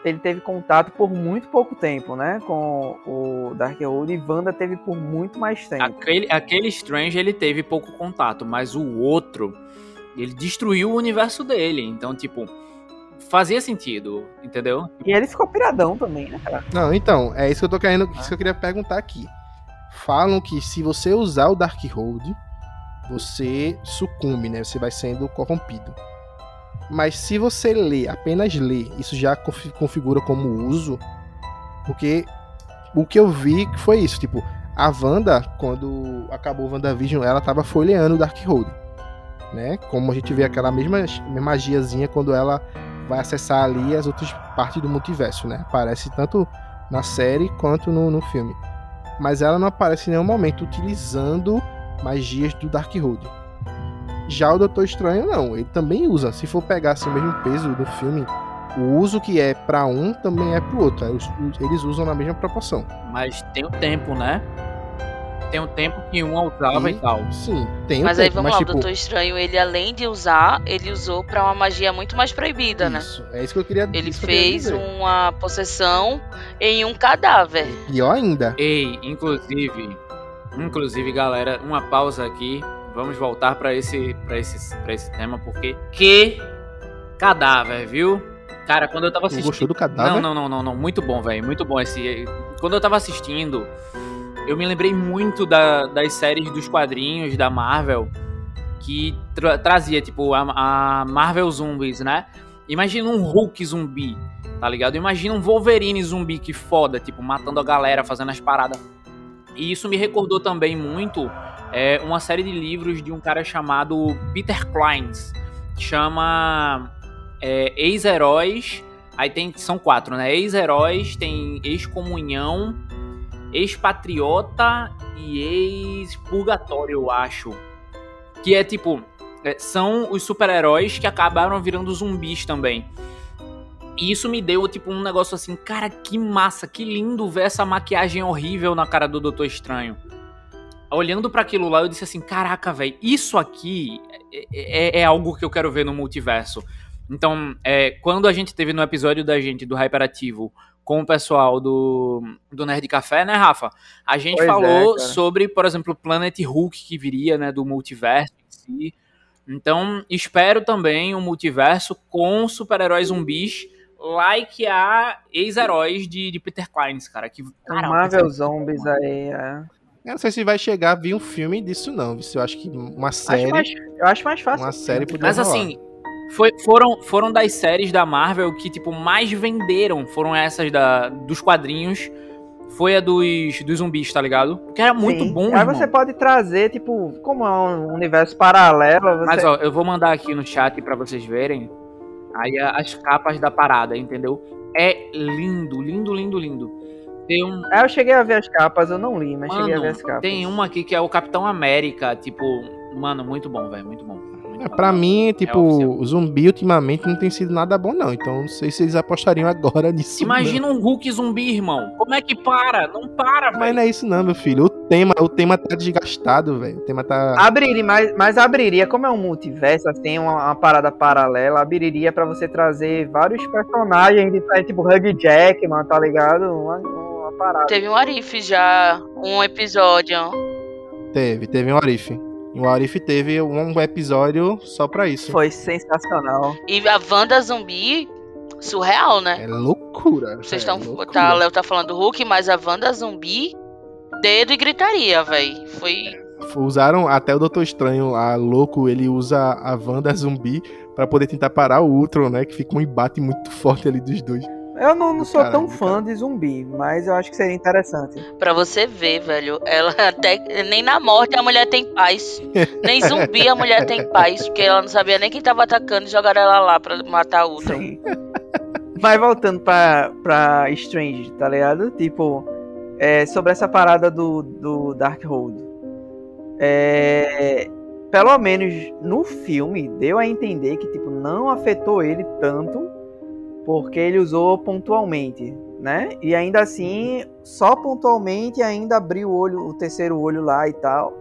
[SPEAKER 4] ele teve contato por muito pouco tempo, né? Com o Darkhold e Wanda teve por muito mais tempo.
[SPEAKER 2] Aquele, aquele Strange ele teve pouco contato, mas o outro, ele destruiu o universo dele. Então, tipo, fazia sentido, entendeu?
[SPEAKER 4] E ele ficou piradão também, né, cara?
[SPEAKER 3] Não, então, é isso que eu tô querendo, isso que eu queria perguntar aqui. falam que se você usar o Darkhold, você sucumbe, né? Você vai sendo corrompido. Mas se você lê, apenas lê, isso já configura como uso, porque o que eu vi foi isso, tipo, a Wanda, quando acabou o WandaVision, ela tava folheando o Darkhold, né? Como a gente vê aquela mesma, mesma magiazinha quando ela vai acessar ali as outras partes do multiverso, né? Aparece tanto na série quanto no, no filme. Mas ela não aparece em nenhum momento utilizando magias do Darkhold. Já o Doutor Estranho não, ele também usa. Se for pegar assim, o mesmo peso do filme, o uso que é para um também é pro outro. Eles usam na mesma proporção.
[SPEAKER 2] Mas tem o tempo, né? Tem um tempo que um usava e, e tal.
[SPEAKER 3] Sim, tem
[SPEAKER 5] Mas
[SPEAKER 3] um
[SPEAKER 5] aí
[SPEAKER 3] tempo,
[SPEAKER 5] vamos
[SPEAKER 3] mas,
[SPEAKER 5] lá,
[SPEAKER 3] tipo...
[SPEAKER 5] o Doutor Estranho, ele além de usar, ele usou para uma magia muito mais proibida, né?
[SPEAKER 3] Isso, é isso que eu queria
[SPEAKER 5] Ele
[SPEAKER 3] isso
[SPEAKER 5] fez
[SPEAKER 3] queria dizer.
[SPEAKER 5] uma possessão em um cadáver.
[SPEAKER 3] Pior ainda.
[SPEAKER 2] Ei, inclusive, inclusive, galera, uma pausa aqui. Vamos voltar para esse, pra esse, pra esse tema, porque que cadáver, viu? Cara, quando eu tava assistindo.
[SPEAKER 3] gostou do cadáver?
[SPEAKER 2] Não, não, não, não, não. Muito bom, velho. Muito bom esse. Quando eu tava assistindo, eu me lembrei muito da- das séries dos quadrinhos da Marvel que tra- trazia, tipo, a, a Marvel Zombies, né? Imagina um Hulk zumbi, tá ligado? Imagina um Wolverine zumbi que foda, tipo, matando a galera, fazendo as paradas. E isso me recordou também muito é, uma série de livros de um cara chamado Peter Kleins, que chama é, Ex-Heróis. Aí tem, são quatro, né? Ex-Heróis, tem Ex-Comunhão, Ex-Patriota e Ex-Purgatório, eu acho. Que é tipo, é, são os super-heróis que acabaram virando zumbis também. E isso me deu, tipo, um negócio assim, cara, que massa, que lindo ver essa maquiagem horrível na cara do Doutor Estranho. Olhando pra aquilo lá, eu disse assim, caraca, velho, isso aqui é, é- é algo que eu quero ver no multiverso. Então, é, quando a gente teve no episódio da gente, do Hyperativo, com o pessoal do, do Nerd Café, né, Rafa? A gente
[SPEAKER 4] Pois é,
[SPEAKER 2] falou sobre, por exemplo, o Planet Hulk que viria, né, do multiverso em si. Então, espero também um multiverso com super-heróis zumbis, like a ex-heróis de, de Peter Kleins, cara. Que, cara,
[SPEAKER 4] Marvel Zombies aí, é.
[SPEAKER 3] Eu não sei se vai chegar a vir um filme disso, não. Eu acho que uma
[SPEAKER 4] Acho
[SPEAKER 3] série.
[SPEAKER 4] mais, eu acho mais fácil.
[SPEAKER 3] Uma série poderia
[SPEAKER 2] Mas
[SPEAKER 3] rolar.
[SPEAKER 2] assim, foi- foram, foram das séries da Marvel que, tipo, mais venderam. Foram essas da, dos quadrinhos. Foi a dos, dos zumbis, tá ligado? Porque era muito
[SPEAKER 4] Sim.
[SPEAKER 2] bom,
[SPEAKER 4] Aí
[SPEAKER 2] irmão.
[SPEAKER 4] você pode trazer, tipo, como é um universo paralelo, você...
[SPEAKER 2] Mas ó, eu vou mandar aqui no chat pra vocês verem. Aí as capas da parada, entendeu? É lindo, lindo, lindo, lindo. Tem um.
[SPEAKER 4] Aí eu cheguei a ver as capas, eu não li, mas cheguei a ver
[SPEAKER 2] Mano,
[SPEAKER 4] as capas.
[SPEAKER 2] tem uma aqui que é o Capitão América, tipo, mano, muito bom, velho, muito bom. muito
[SPEAKER 3] É,
[SPEAKER 2] bom.
[SPEAKER 3] pra mim, tipo,
[SPEAKER 2] oficial.
[SPEAKER 3] o zumbi ultimamente não tem sido nada bom, não. Então não sei se eles apostariam agora nisso.
[SPEAKER 2] Imagina um Hulk zumbi, irmão. Como é que para? Não para,
[SPEAKER 3] não. Mas
[SPEAKER 2] velho.
[SPEAKER 3] não é isso, não, meu filho. O tema, o tema tá desgastado, velho. O tema tá.
[SPEAKER 4] Abriria, mas, mas abriria, como é um multiverso, assim, uma, uma parada paralela, abriria pra você trazer vários personagens, de, tipo Hugh Jackman, tá ligado? Uma, uma parada.
[SPEAKER 5] Teve um Arif já, um episódio.
[SPEAKER 3] Teve, teve um Arif. O Arif teve um episódio só pra isso.
[SPEAKER 4] Foi sensacional.
[SPEAKER 5] E a Wanda zumbi, surreal, né?
[SPEAKER 3] É loucura.
[SPEAKER 5] Vocês
[SPEAKER 3] é
[SPEAKER 5] estão.
[SPEAKER 3] loucura.
[SPEAKER 5] tá, Léo tá falando do Hulk, mas a Wanda zumbi, dedo e gritaria, véi. Foi.
[SPEAKER 3] Usaram até o Doutor Estranho, a louco, ele usa a Wanda zumbi pra poder tentar parar o Ultron, né? Que fica um embate muito forte ali dos dois.
[SPEAKER 4] Eu não, não sou tão fã de zumbi, mas eu acho que seria interessante.
[SPEAKER 5] Pra você ver, velho. Ela até. Nem na morte a mulher tem paz. Nem zumbi a mulher tem paz. Porque ela não sabia nem quem tava atacando e jogaram ela lá pra matar o Ultron.
[SPEAKER 4] Sim. Mas voltando pra, pra Strange, tá ligado? Tipo, é, sobre essa parada do, do Darkhold. É, pelo menos no filme, deu a entender que tipo, não afetou ele tanto porque ele usou pontualmente, né? E ainda assim, só pontualmente ainda abriu o olho, o terceiro olho lá e tal.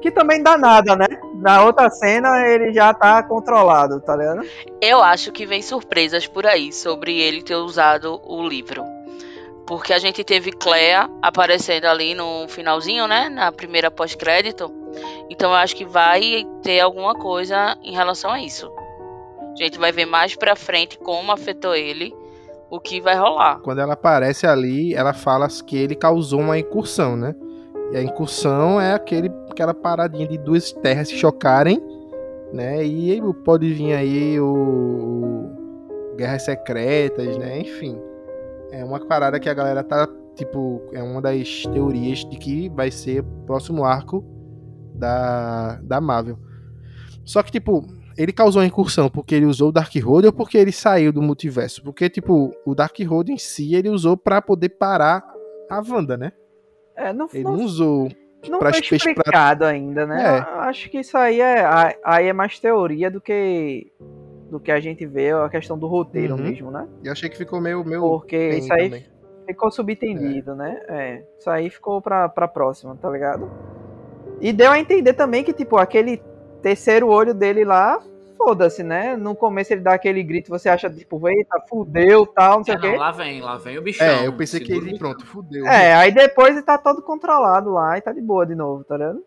[SPEAKER 4] Que também dá nada, né? Na outra cena ele já tá controlado, tá ligado?
[SPEAKER 5] Eu acho que vem surpresas por aí sobre ele ter usado o livro. Porque a gente teve Clea aparecendo ali no finalzinho, né? Na primeira pós-crédito. Então eu acho que vai ter alguma coisa em relação a isso. A gente vai ver mais pra frente como afetou ele, o que vai rolar.
[SPEAKER 3] Quando ela aparece ali, ela fala que ele causou uma incursão, né? E a incursão é aquele, aquela paradinha de duas terras se chocarem, né? E pode vir aí o Guerras Secretas, né? Enfim. É uma parada que a galera tá, tipo, é uma das teorias de que vai ser o próximo arco da, da Marvel. Só que, tipo, ele causou a incursão porque ele usou o Dark Road ou porque ele saiu do multiverso? Porque, tipo, o Dark Road em si ele usou para poder parar a Wanda, né?
[SPEAKER 4] É, não,
[SPEAKER 3] Ele
[SPEAKER 4] não,
[SPEAKER 3] não usou
[SPEAKER 4] não
[SPEAKER 3] pra
[SPEAKER 4] foi
[SPEAKER 3] espe- pra-
[SPEAKER 4] explicado ainda, né?
[SPEAKER 3] É.
[SPEAKER 4] Acho que isso aí é, aí é mais teoria do que do que a gente vê a questão do roteiro
[SPEAKER 3] Uhum.
[SPEAKER 4] mesmo, né?
[SPEAKER 3] Eu achei que ficou meio, meio
[SPEAKER 4] Porque isso aí
[SPEAKER 3] também.
[SPEAKER 4] ficou subentendido, né? É, isso aí ficou pra, pra próxima, tá ligado? E deu a entender também que, tipo, aquele terceiro olho dele lá, foda-se, né? No começo ele dá aquele grito, você acha, tipo, eita, fudeu, tal, não sei
[SPEAKER 2] É,
[SPEAKER 4] o quê.
[SPEAKER 2] não, lá vem, lá vem o bichão.
[SPEAKER 3] É, eu pensei que ele, pronto, fudeu.
[SPEAKER 4] É, aí depois ele tá todo controlado lá e tá de boa de novo, tá ligado?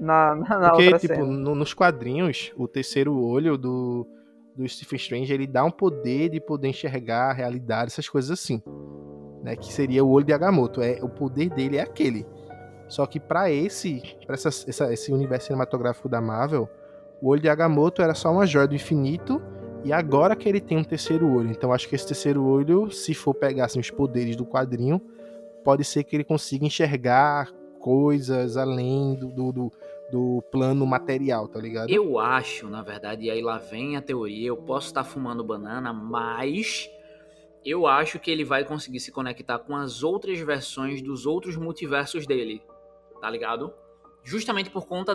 [SPEAKER 4] Na, na, na
[SPEAKER 3] Porque,
[SPEAKER 4] outra
[SPEAKER 3] tipo,
[SPEAKER 4] cena.
[SPEAKER 3] no- nos quadrinhos, o terceiro olho do, do Stephen Strange, ele dá um poder de poder enxergar a realidade, essas coisas assim. Né, que seria o olho de Agamotto. É, o poder dele é aquele. Só que pra esse, pra essa, essa- esse universo cinematográfico da Marvel, o olho de Agamotto era só uma joia do infinito. E agora que ele tem um terceiro olho. Então acho que esse terceiro olho, se for pegar assim, os poderes do quadrinho, pode ser que ele consiga enxergar coisas além do, do, do- do plano material, tá ligado?
[SPEAKER 2] Eu acho, na verdade, e aí lá vem a teoria, eu posso estar fumando banana, mas eu acho que ele vai conseguir se conectar com as outras versões dos outros multiversos dele, tá ligado? Justamente por conta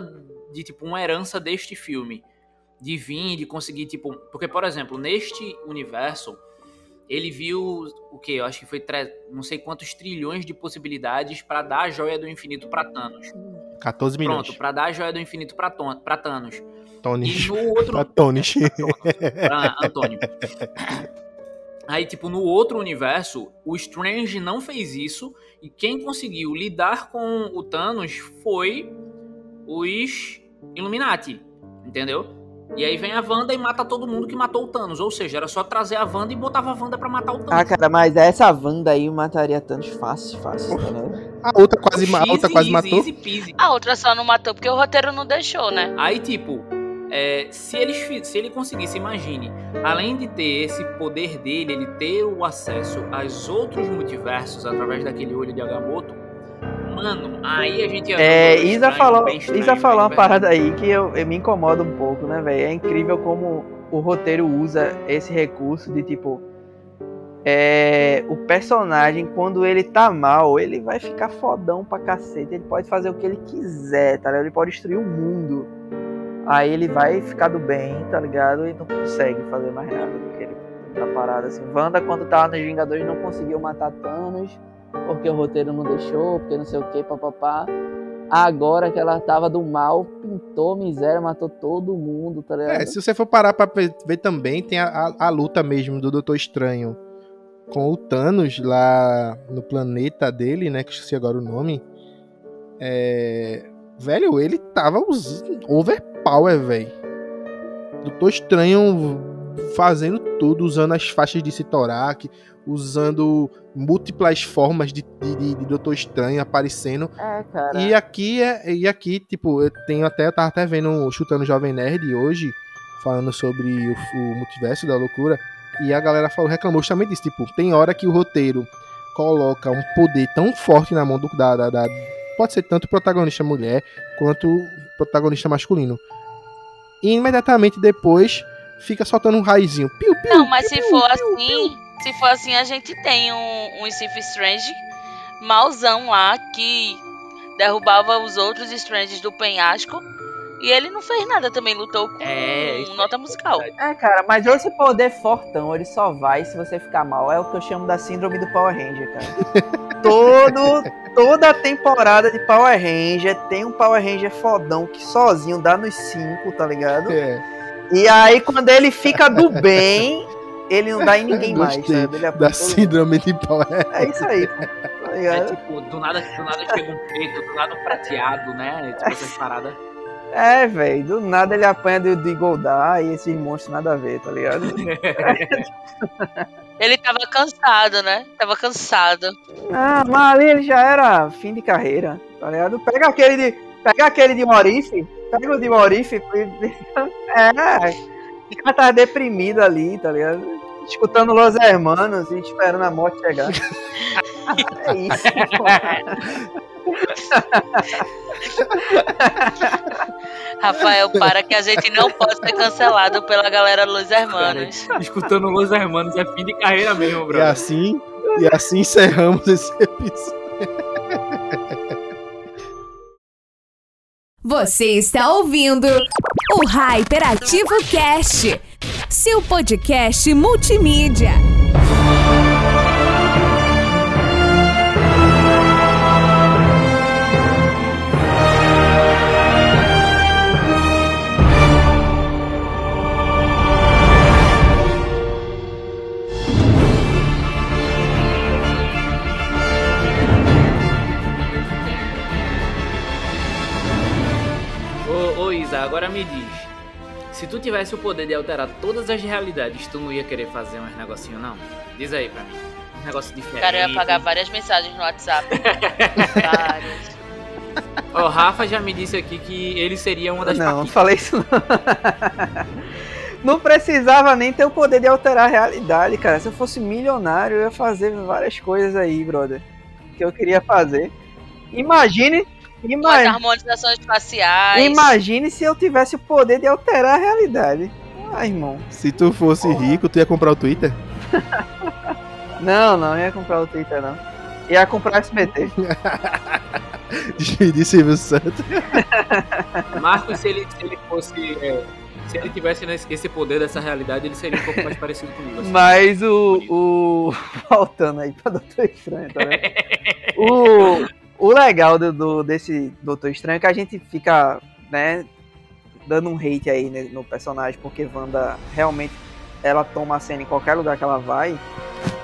[SPEAKER 2] de, tipo, uma herança deste filme. De vir, de conseguir, tipo... Porque, por exemplo, neste universo, ele viu o que? Eu acho que foi tre- não sei quantos trilhões de possibilidades pra dar a joia do infinito pra Thanos.
[SPEAKER 3] 14 milhões.
[SPEAKER 2] Pronto, pra dar a joia do infinito pra, Ton- Thanos.
[SPEAKER 3] Tony.
[SPEAKER 2] E no outro.
[SPEAKER 3] Pra Tony.
[SPEAKER 2] pra Antônio. Aí, tipo, no outro universo, o Strange não fez isso. E quem conseguiu lidar com o Thanos foi os Illuminati. Entendeu? E aí vem a Wanda e mata todo mundo que matou o Thanos. Ou seja, era só trazer a Wanda e botava a Wanda pra matar o Thanos.
[SPEAKER 4] Ah, cara, mas essa Wanda aí mataria Thanos fácil, fácil, ligado?
[SPEAKER 3] A outra quase, a outra quase
[SPEAKER 2] easy,
[SPEAKER 3] matou.
[SPEAKER 2] easy.
[SPEAKER 5] A outra só não matou porque o roteiro não deixou, né?
[SPEAKER 2] Aí, tipo, é, se, eles, fi- se ele conseguisse, imagine, além de ter esse poder dele, ele ter o acesso aos outros multiversos através daquele olho de Agamotto, mano, aí a gente
[SPEAKER 4] É, Isa falou,
[SPEAKER 2] estranho,
[SPEAKER 4] Isa falou uma parada aí que eu, eu me incomoda um pouco, né, velho? É incrível como o roteiro usa esse recurso de tipo. É, o personagem, quando ele tá mal, ele vai ficar fodão pra cacete. Ele pode fazer o que ele quiser, tá ligado? Ele pode destruir o mundo. Aí ele vai ficar do bem, tá ligado? E não consegue fazer mais nada do que ele tá parado assim. Wanda, quando tava nos Vingadores, não conseguiu matar Thanos porque o roteiro não deixou, porque não sei o que, papapá. Agora que ela tava do mal, pintou miséria, matou todo mundo, tá ligado?
[SPEAKER 3] É, se você for parar pra ver ver também, tem a, a- a luta mesmo do Doutor Estranho com o Thanos lá no planeta dele, né? Que eu esqueci agora o nome. É. Velho, ele tava usando overpower, velho. Doutor Estranho fazendo tudo, usando as faixas de Citorak, usando múltiplas formas de, de, de- Doutor Estranho aparecendo.
[SPEAKER 4] É, cara.
[SPEAKER 3] E aqui é. E aqui, tipo, eu tenho até. Eu tava até vendo chutando Jovem Nerd hoje, falando sobre o, o multiverso da loucura. E a galera falou, reclamou justamente disso. Tipo, tem hora que o roteiro coloca um poder tão forte na mão do, da, da, da- Pode ser tanto protagonista mulher quanto o protagonista masculino. E imediatamente depois fica soltando um raizinho. Piu, piu,
[SPEAKER 5] Não, mas
[SPEAKER 3] piu,
[SPEAKER 5] se
[SPEAKER 3] piu,
[SPEAKER 5] for
[SPEAKER 3] piu,
[SPEAKER 5] assim, se for assim, a gente tem um, um Strange mauzão lá que derrubava os outros Stranges do penhasco. E ele não fez nada também, lutou com
[SPEAKER 2] É, isso
[SPEAKER 5] nota musical.
[SPEAKER 4] É, cara, mas esse poder fortão, ele só vai se você ficar mal. É o que eu chamo da síndrome do Power Ranger, cara. Todo, toda temporada de Power Ranger tem um Power Ranger fodão que sozinho dá nos cinco, tá ligado?
[SPEAKER 3] É,
[SPEAKER 4] E aí, quando ele fica do bem, ele não dá em ninguém mais, sabe? Ele é
[SPEAKER 3] da
[SPEAKER 4] todo-
[SPEAKER 3] síndrome de Power.
[SPEAKER 4] É isso aí. Tá
[SPEAKER 2] É
[SPEAKER 4] ligado?
[SPEAKER 2] tipo, do nada, do nada chega um preto, do nada um prateado, né? Tipo, essas paradas.
[SPEAKER 4] É, velho, do nada ele apanha do, do Goldar e esses monstros nada a ver, tá ligado?
[SPEAKER 5] Ele tava cansado, né? Tava cansado.
[SPEAKER 4] Ah, mas ali ele já era fim de carreira, Tá ligado? Pega aquele de. Pega aquele de Morife. Pega o de Morife. É. Fica tá deprimido ali, tá ligado? Escutando Los Hermanos e esperando a morte chegar. é isso, pô.
[SPEAKER 5] Rafael, para que a gente não pode ser cancelado pela galera Los Hermanos.
[SPEAKER 6] Cara, escutando Los Hermanos é fim de carreira mesmo,
[SPEAKER 3] E
[SPEAKER 6] bro.
[SPEAKER 3] assim, e assim encerramos esse episódio.
[SPEAKER 1] Você está ouvindo o Hyperativo Cast, seu podcast multimídia.
[SPEAKER 2] Agora me diz. Se tu tivesse o poder de alterar todas as realidades, tu não ia querer fazer uns negocinho, não? Diz aí pra mim. Um negócio
[SPEAKER 5] O
[SPEAKER 2] diferente.
[SPEAKER 5] cara ia pagar várias mensagens no WhatsApp. Várias.
[SPEAKER 2] Ó, o Rafa já me disse aqui que ele seria uma das
[SPEAKER 4] Não, não falei isso não. Não precisava nem ter o poder de alterar a realidade, cara. Se eu fosse milionário, eu ia fazer várias coisas aí, brother. Que eu queria fazer. Imagine.
[SPEAKER 5] Umas
[SPEAKER 4] Imagine,
[SPEAKER 5] harmonizações faciais.
[SPEAKER 4] imagine se eu tivesse o poder de alterar a realidade. Ah, irmão.
[SPEAKER 3] Se tu fosse rico, tu ia comprar o Twitter?
[SPEAKER 4] Não, não ia comprar o Twitter, não. Ia comprar o SBT.
[SPEAKER 3] Despedir Silvio Santos.
[SPEAKER 6] Marcos, se ele, se ele fosse. é, se ele tivesse nesse- esse poder dessa realidade, ele seria um pouco mais parecido comigo. assim.
[SPEAKER 4] Mas o. o... Voltando aí pra Doutor Estranho, tá vendo? o, o legal do, do- desse Doutor Estranho é que a gente fica, né, dando um hate aí no personagem, porque Wanda realmente ela toma a cena em qualquer lugar que ela vai.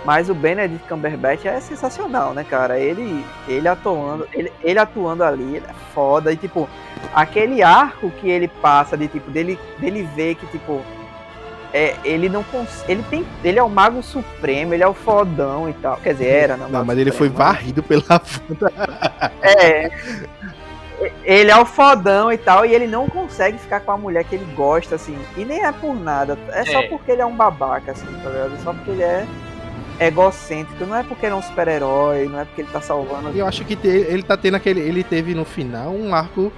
[SPEAKER 4] Mas o Benedict Cumberbatch é sensacional, né, cara? Ele, ele atuando, ele, ele atuando ali, ele é foda. E tipo, aquele arco que ele passa de tipo, dele, dele ver que, tipo, é, ele não cons... ele tem ele é o mago supremo ele é o fodão e tal quer dizer era né,
[SPEAKER 3] Não,
[SPEAKER 4] mago
[SPEAKER 3] mas ele foi
[SPEAKER 4] supremo,
[SPEAKER 3] varrido pela Wanda.
[SPEAKER 4] é ele é o fodão e tal e ele não consegue ficar com a mulher que ele gosta assim e nem é por nada é só
[SPEAKER 6] É.
[SPEAKER 4] porque ele é um babaca assim tá ligado só porque ele é egocêntrico não é porque ele é um super-herói não é porque ele tá salvando
[SPEAKER 3] E eu acho que te- ele tá tendo aquele. Ele teve no final um arco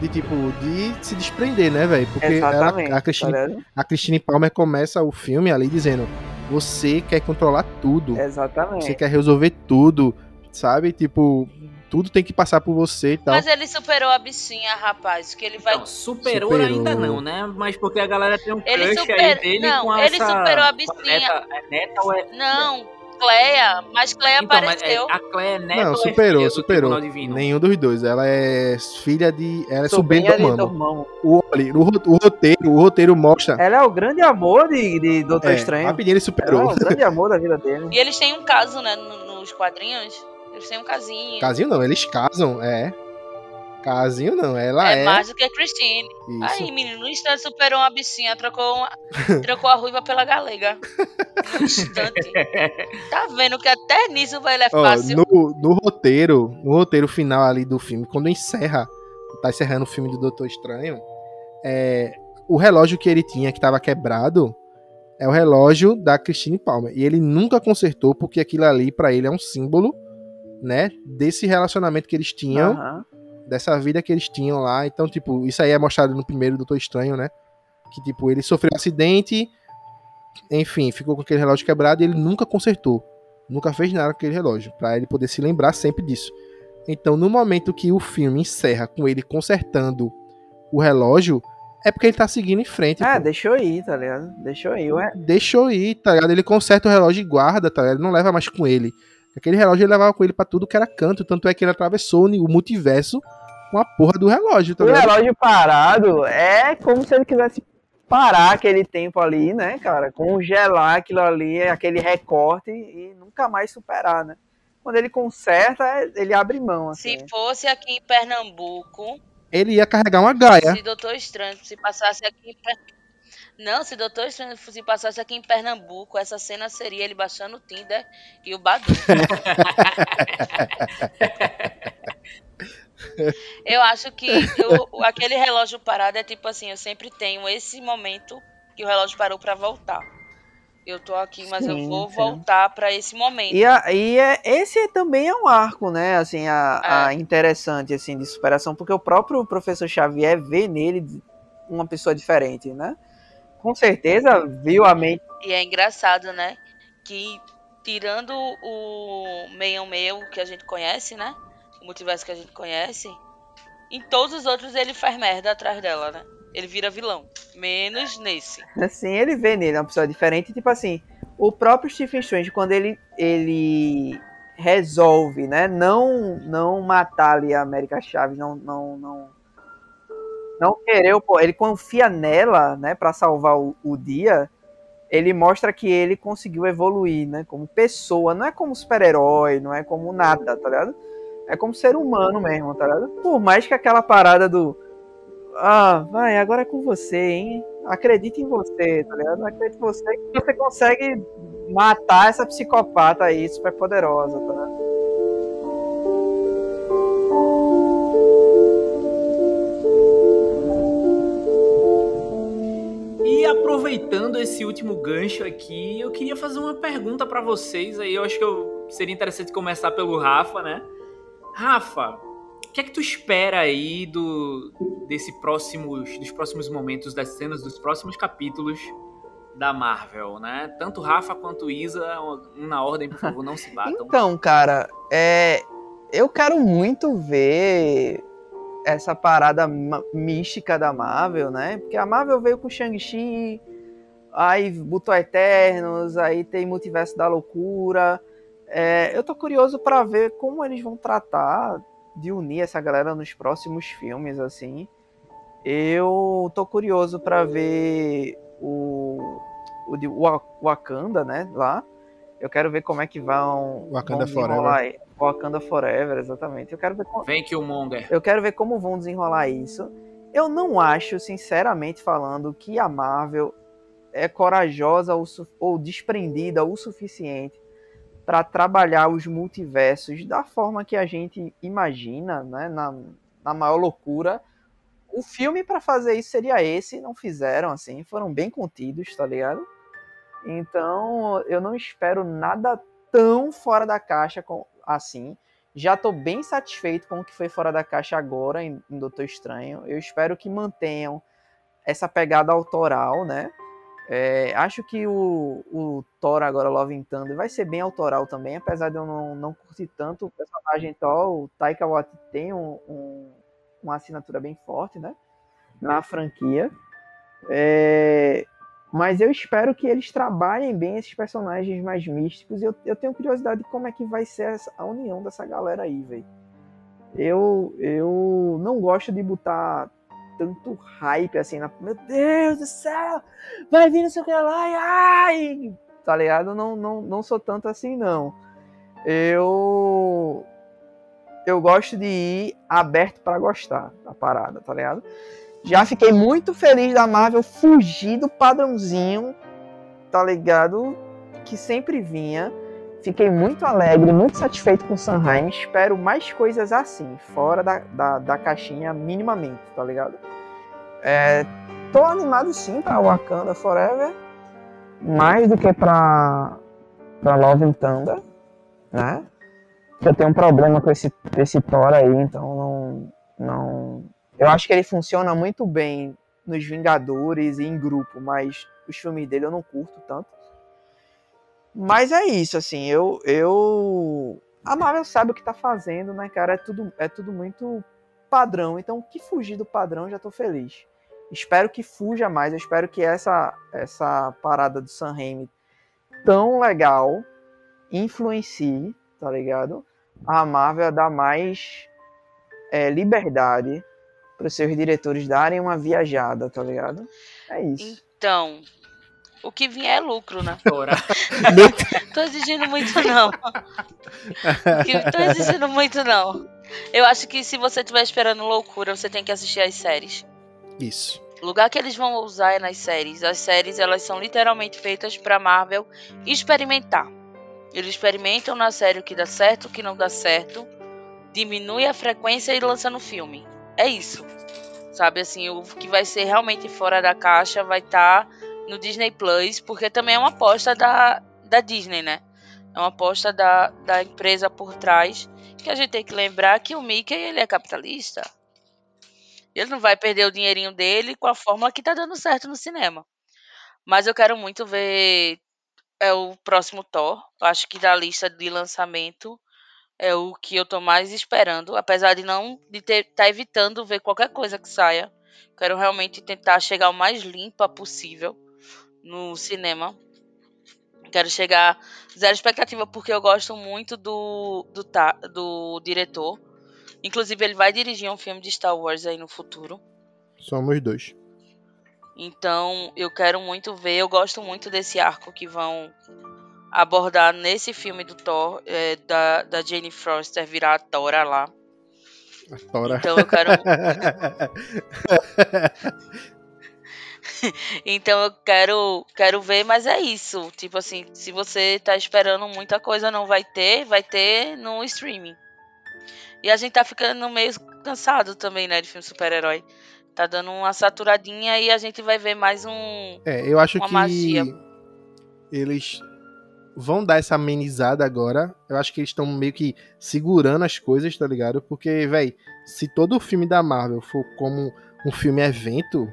[SPEAKER 3] de tipo, de se desprender, né, velho? Porque ela, a,
[SPEAKER 4] tá
[SPEAKER 3] Christine,
[SPEAKER 4] ligado?
[SPEAKER 3] a Christine Palmer começa o filme ali dizendo: Você quer controlar tudo.
[SPEAKER 4] exatamente
[SPEAKER 3] Você quer resolver tudo, sabe? Tipo, tudo tem que passar por você e tal.
[SPEAKER 5] Mas ele superou a bichinha, rapaz. Que ele vai.
[SPEAKER 2] Não, superou,
[SPEAKER 3] Superou.
[SPEAKER 2] ainda não, né? Mas porque a galera tem um
[SPEAKER 5] Ele
[SPEAKER 2] crush
[SPEAKER 5] super-
[SPEAKER 2] aí dele
[SPEAKER 5] não,
[SPEAKER 2] com
[SPEAKER 5] ele
[SPEAKER 2] essa...
[SPEAKER 5] superou a bichinha.
[SPEAKER 2] Neta, é neta ou é...
[SPEAKER 5] Não, Cleia. Mas Cleia
[SPEAKER 2] Então, mas
[SPEAKER 5] apareceu.
[SPEAKER 2] é, a Cleia é neta
[SPEAKER 3] Não,
[SPEAKER 2] ou é
[SPEAKER 3] superou, superou. Nenhum dos dois. Ela é filha de. Ela é sobrinha do. Dormammu. O, olha, o, o roteiro, o roteiro mostra.
[SPEAKER 4] ela é o grande amor de, de Doutor
[SPEAKER 3] É,
[SPEAKER 4] Estranho
[SPEAKER 3] rapidinho ele
[SPEAKER 4] ela é
[SPEAKER 3] superou.
[SPEAKER 4] o grande amor da vida dele
[SPEAKER 5] E eles têm um caso, né? no- Nos quadrinhos. Eles têm um casinho.
[SPEAKER 3] Casinho não, eles casam, é. Casinho não, ela
[SPEAKER 5] é,
[SPEAKER 3] é.
[SPEAKER 5] mais do que a Christine.
[SPEAKER 3] Isso.
[SPEAKER 5] Aí, menino, no instante superou uma bichinha, trocou, uma, trocou a ruiva pela galega. No instante. Tá vendo que até nisso vai ele é fácil.
[SPEAKER 3] no, no roteiro, no roteiro final ali do filme, quando encerra, tá encerrando o filme do Doutor Estranho, é, o relógio que ele tinha, que tava quebrado, é o relógio da Christine Palmer. E ele nunca consertou, porque aquilo ali, pra ele, é um símbolo, né, desse relacionamento que eles tinham,
[SPEAKER 4] Aham.
[SPEAKER 3] Dessa vida que eles tinham lá. Então, tipo, isso aí é mostrado no primeiro Doutor Estranho, né? Que, tipo, ele sofreu um acidente, enfim, ficou com aquele relógio quebrado e ele nunca consertou. Nunca fez nada com aquele relógio, pra ele poder se lembrar sempre disso. Então, no momento que o filme encerra com ele consertando o relógio, é porque ele tá seguindo em frente.
[SPEAKER 4] É,
[SPEAKER 3] pô.
[SPEAKER 4] deixou ir, tá ligado? Deixou ir. Ué,
[SPEAKER 3] Deixou ir, tá ligado? Ele conserta o relógio e guarda, tá ligado? Ele não leva mais com ele. Aquele relógio ele levava com ele pra tudo que era canto, tanto é que ele atravessou o multiverso com a porra do relógio, tá
[SPEAKER 4] o relógio parado é como se ele quisesse parar aquele tempo ali, né, cara? Congelar aquilo ali, aquele recorte e nunca mais superar, né? Quando ele conserta, ele abre mão, assim.
[SPEAKER 5] Se fosse aqui em Pernambuco,
[SPEAKER 3] Ele ia carregar uma gaia.
[SPEAKER 5] se Doutor Estranho se passasse aqui em Pernambuco. Não, se Doutor Estranho se passasse aqui em Pernambuco, essa cena seria ele baixando o Tinder e o Badu. Eu acho que eu- aquele relógio parado é tipo assim, eu sempre tenho esse momento que o relógio parou pra voltar. Eu tô aqui, mas eu
[SPEAKER 4] Sim,
[SPEAKER 5] vou
[SPEAKER 4] sim.
[SPEAKER 5] voltar pra esse momento.
[SPEAKER 4] E, a- e é, esse também é um arco, né? Assim, a, a
[SPEAKER 5] É.
[SPEAKER 4] interessante assim de superação, porque o próprio professor Xavier vê nele uma pessoa diferente, né? Com certeza viu a mente.
[SPEAKER 5] E é engraçado, né? Que tirando o meio meu que a gente conhece, né? O multiverso que a gente conhece, em todos os outros ele faz merda atrás dela, né? Ele vira vilão. Menos nesse.
[SPEAKER 4] Assim, ele vê nele uma pessoa diferente. Tipo assim, o próprio Stephen Strange, quando ele, ele resolve, né? Não, não matar ali a América Chaves, não, não, não, não querer, po- ele confia nela, né? Pra salvar o, o dia. Ele mostra que ele conseguiu evoluir, né? Como pessoa, não é como super-herói, não é como nada, tá ligado? É como ser humano mesmo, tá ligado? Por mais que aquela parada do ah, vai, agora é com você, hein? Acredite em você, tá ligado? Acredite em você que você consegue matar essa psicopata aí, super poderosa, tá ligado?
[SPEAKER 2] E aproveitando esse último gancho aqui, eu queria fazer uma pergunta pra vocês aí. Eu acho que eu- seria interessante começar pelo Rafa, né? Rafa, o que é que tu espera aí do desse próximos dos próximos momentos das cenas dos próximos capítulos da Marvel, né? Tanto Rafa quanto Isa, na ordem, por favor, não se batam.
[SPEAKER 4] Então, cara, é, eu quero muito ver essa parada mística da Marvel, né? Porque a Marvel veio com Shang-Chi, aí botou Eternos, aí tem Multiverso da Loucura. É, eu tô curioso pra ver como eles vão tratar de unir essa galera nos próximos filmes, assim. Eu tô curioso pra ver o, o de Wakanda, né? Lá. Eu quero ver como é que vão.
[SPEAKER 3] Wakanda
[SPEAKER 4] vão
[SPEAKER 3] Forever.
[SPEAKER 4] Wakanda Forever, exatamente. Eu quero ver como,
[SPEAKER 2] Vem Killmonger.
[SPEAKER 4] eu quero ver como vão desenrolar isso. Eu não acho, sinceramente falando, que a Marvel é corajosa ou, ou desprendida o suficiente para trabalhar os multiversos da forma que a gente imagina, né? Na, na maior loucura. O filme para fazer isso seria esse, não fizeram assim, foram bem contidos, tá ligado? Então, eu não espero nada tão fora da caixa assim. Já tô bem satisfeito com o que foi fora da caixa agora em Doutor Estranho. Eu espero que mantenham essa pegada autoral, né? É, acho que o, o Thor agora, Love and Thunder, vai ser bem autoral também, apesar de eu não, não curtir tanto o personagem Thor. O Taika Waititi tem um- um- uma assinatura bem forte, né? Na franquia. É, mas eu espero que eles trabalhem bem esses personagens mais místicos. Eu, eu tenho curiosidade de como é que vai ser essa- a união dessa galera aí, velho. Eu, eu não gosto de botar tanto hype assim na. Meu Deus do céu! Vai vir não sei o que lá! e Ai! Tá ligado? Não, não, não sou tanto assim, não. Eu. Eu gosto de ir aberto pra gostar da parada, tá ligado? Já fiquei muito feliz da Marvel fugir do padrãozinho, tá ligado? Que sempre vinha. Fiquei muito alegre, muito satisfeito com Sanheim. Espero mais coisas assim, fora da, da, da caixinha, minimamente, tá ligado? É, tô animado sim pra Wakanda Forever. Mais do que pra, pra Love and Thunder, né? Eu tenho um problema com esse, esse Thor aí, então não, não. Eu acho que ele funciona muito bem nos Vingadores e em grupo, mas os filmes dele eu não curto tanto. Mas é isso, assim, eu. eu... A Marvel sabe o que tá fazendo, né, cara? É tudo, é tudo muito padrão. Então, que fugir do padrão, já tô feliz. Espero que fuja mais. Eu espero que essa, essa parada do Sam Raimi tão legal influencie, tá ligado? A Marvel a dar mais é, liberdade para os seus diretores darem uma viajada, tá ligado? É isso.
[SPEAKER 5] Então, o que vier é lucro, né?
[SPEAKER 2] Ora,
[SPEAKER 5] Tô exigindo muito, não. Tô exigindo muito, não. Eu acho que se você estiver esperando loucura, você tem que assistir as séries.
[SPEAKER 3] Isso.
[SPEAKER 5] O lugar que eles vão usar é nas séries. As séries, elas são literalmente feitas pra Marvel experimentar. Eles experimentam na série o que dá certo, o que não dá certo. diminui a frequência e lança no filme. É isso. Sabe assim, o que vai ser realmente fora da caixa vai estar tá no Disney Plus, porque também é uma aposta da, da Disney, né? É uma aposta da, da empresa por trás, que a gente tem que lembrar que o Mickey ele é capitalista. Ele não vai perder o dinheirinho dele com a fórmula que tá dando certo no cinema. Mas eu quero muito ver é o próximo Thor. Eu acho que da lista de lançamento é o que eu tô mais esperando, apesar de não de ter tá evitando ver qualquer coisa que saia. Quero realmente tentar chegar o mais limpa possível no cinema. Quero chegar zero expectativa porque eu gosto muito do do, do diretor. Inclusive ele vai dirigir um filme de Star Wars aí no futuro.
[SPEAKER 3] Somos dois.
[SPEAKER 5] Então eu quero muito ver. Eu gosto muito desse arco que vão abordar nesse filme do Thor, é, da, da Jane Foster virar a Tora lá.
[SPEAKER 3] A Tora.
[SPEAKER 5] Então eu quero. então eu quero, quero ver, mas é isso. Tipo assim, se você tá esperando muita coisa, não vai ter, vai ter no streaming. E a gente tá ficando meio cansado também, né, de filme super-herói. Tá dando uma saturadinha e a gente vai ver mais um.
[SPEAKER 3] É, eu acho que
[SPEAKER 5] magia.
[SPEAKER 3] eles vão dar essa amenizada agora. Eu acho que eles estão meio que segurando as coisas, tá ligado? Porque, velho, se todo filme da Marvel for como um filme evento,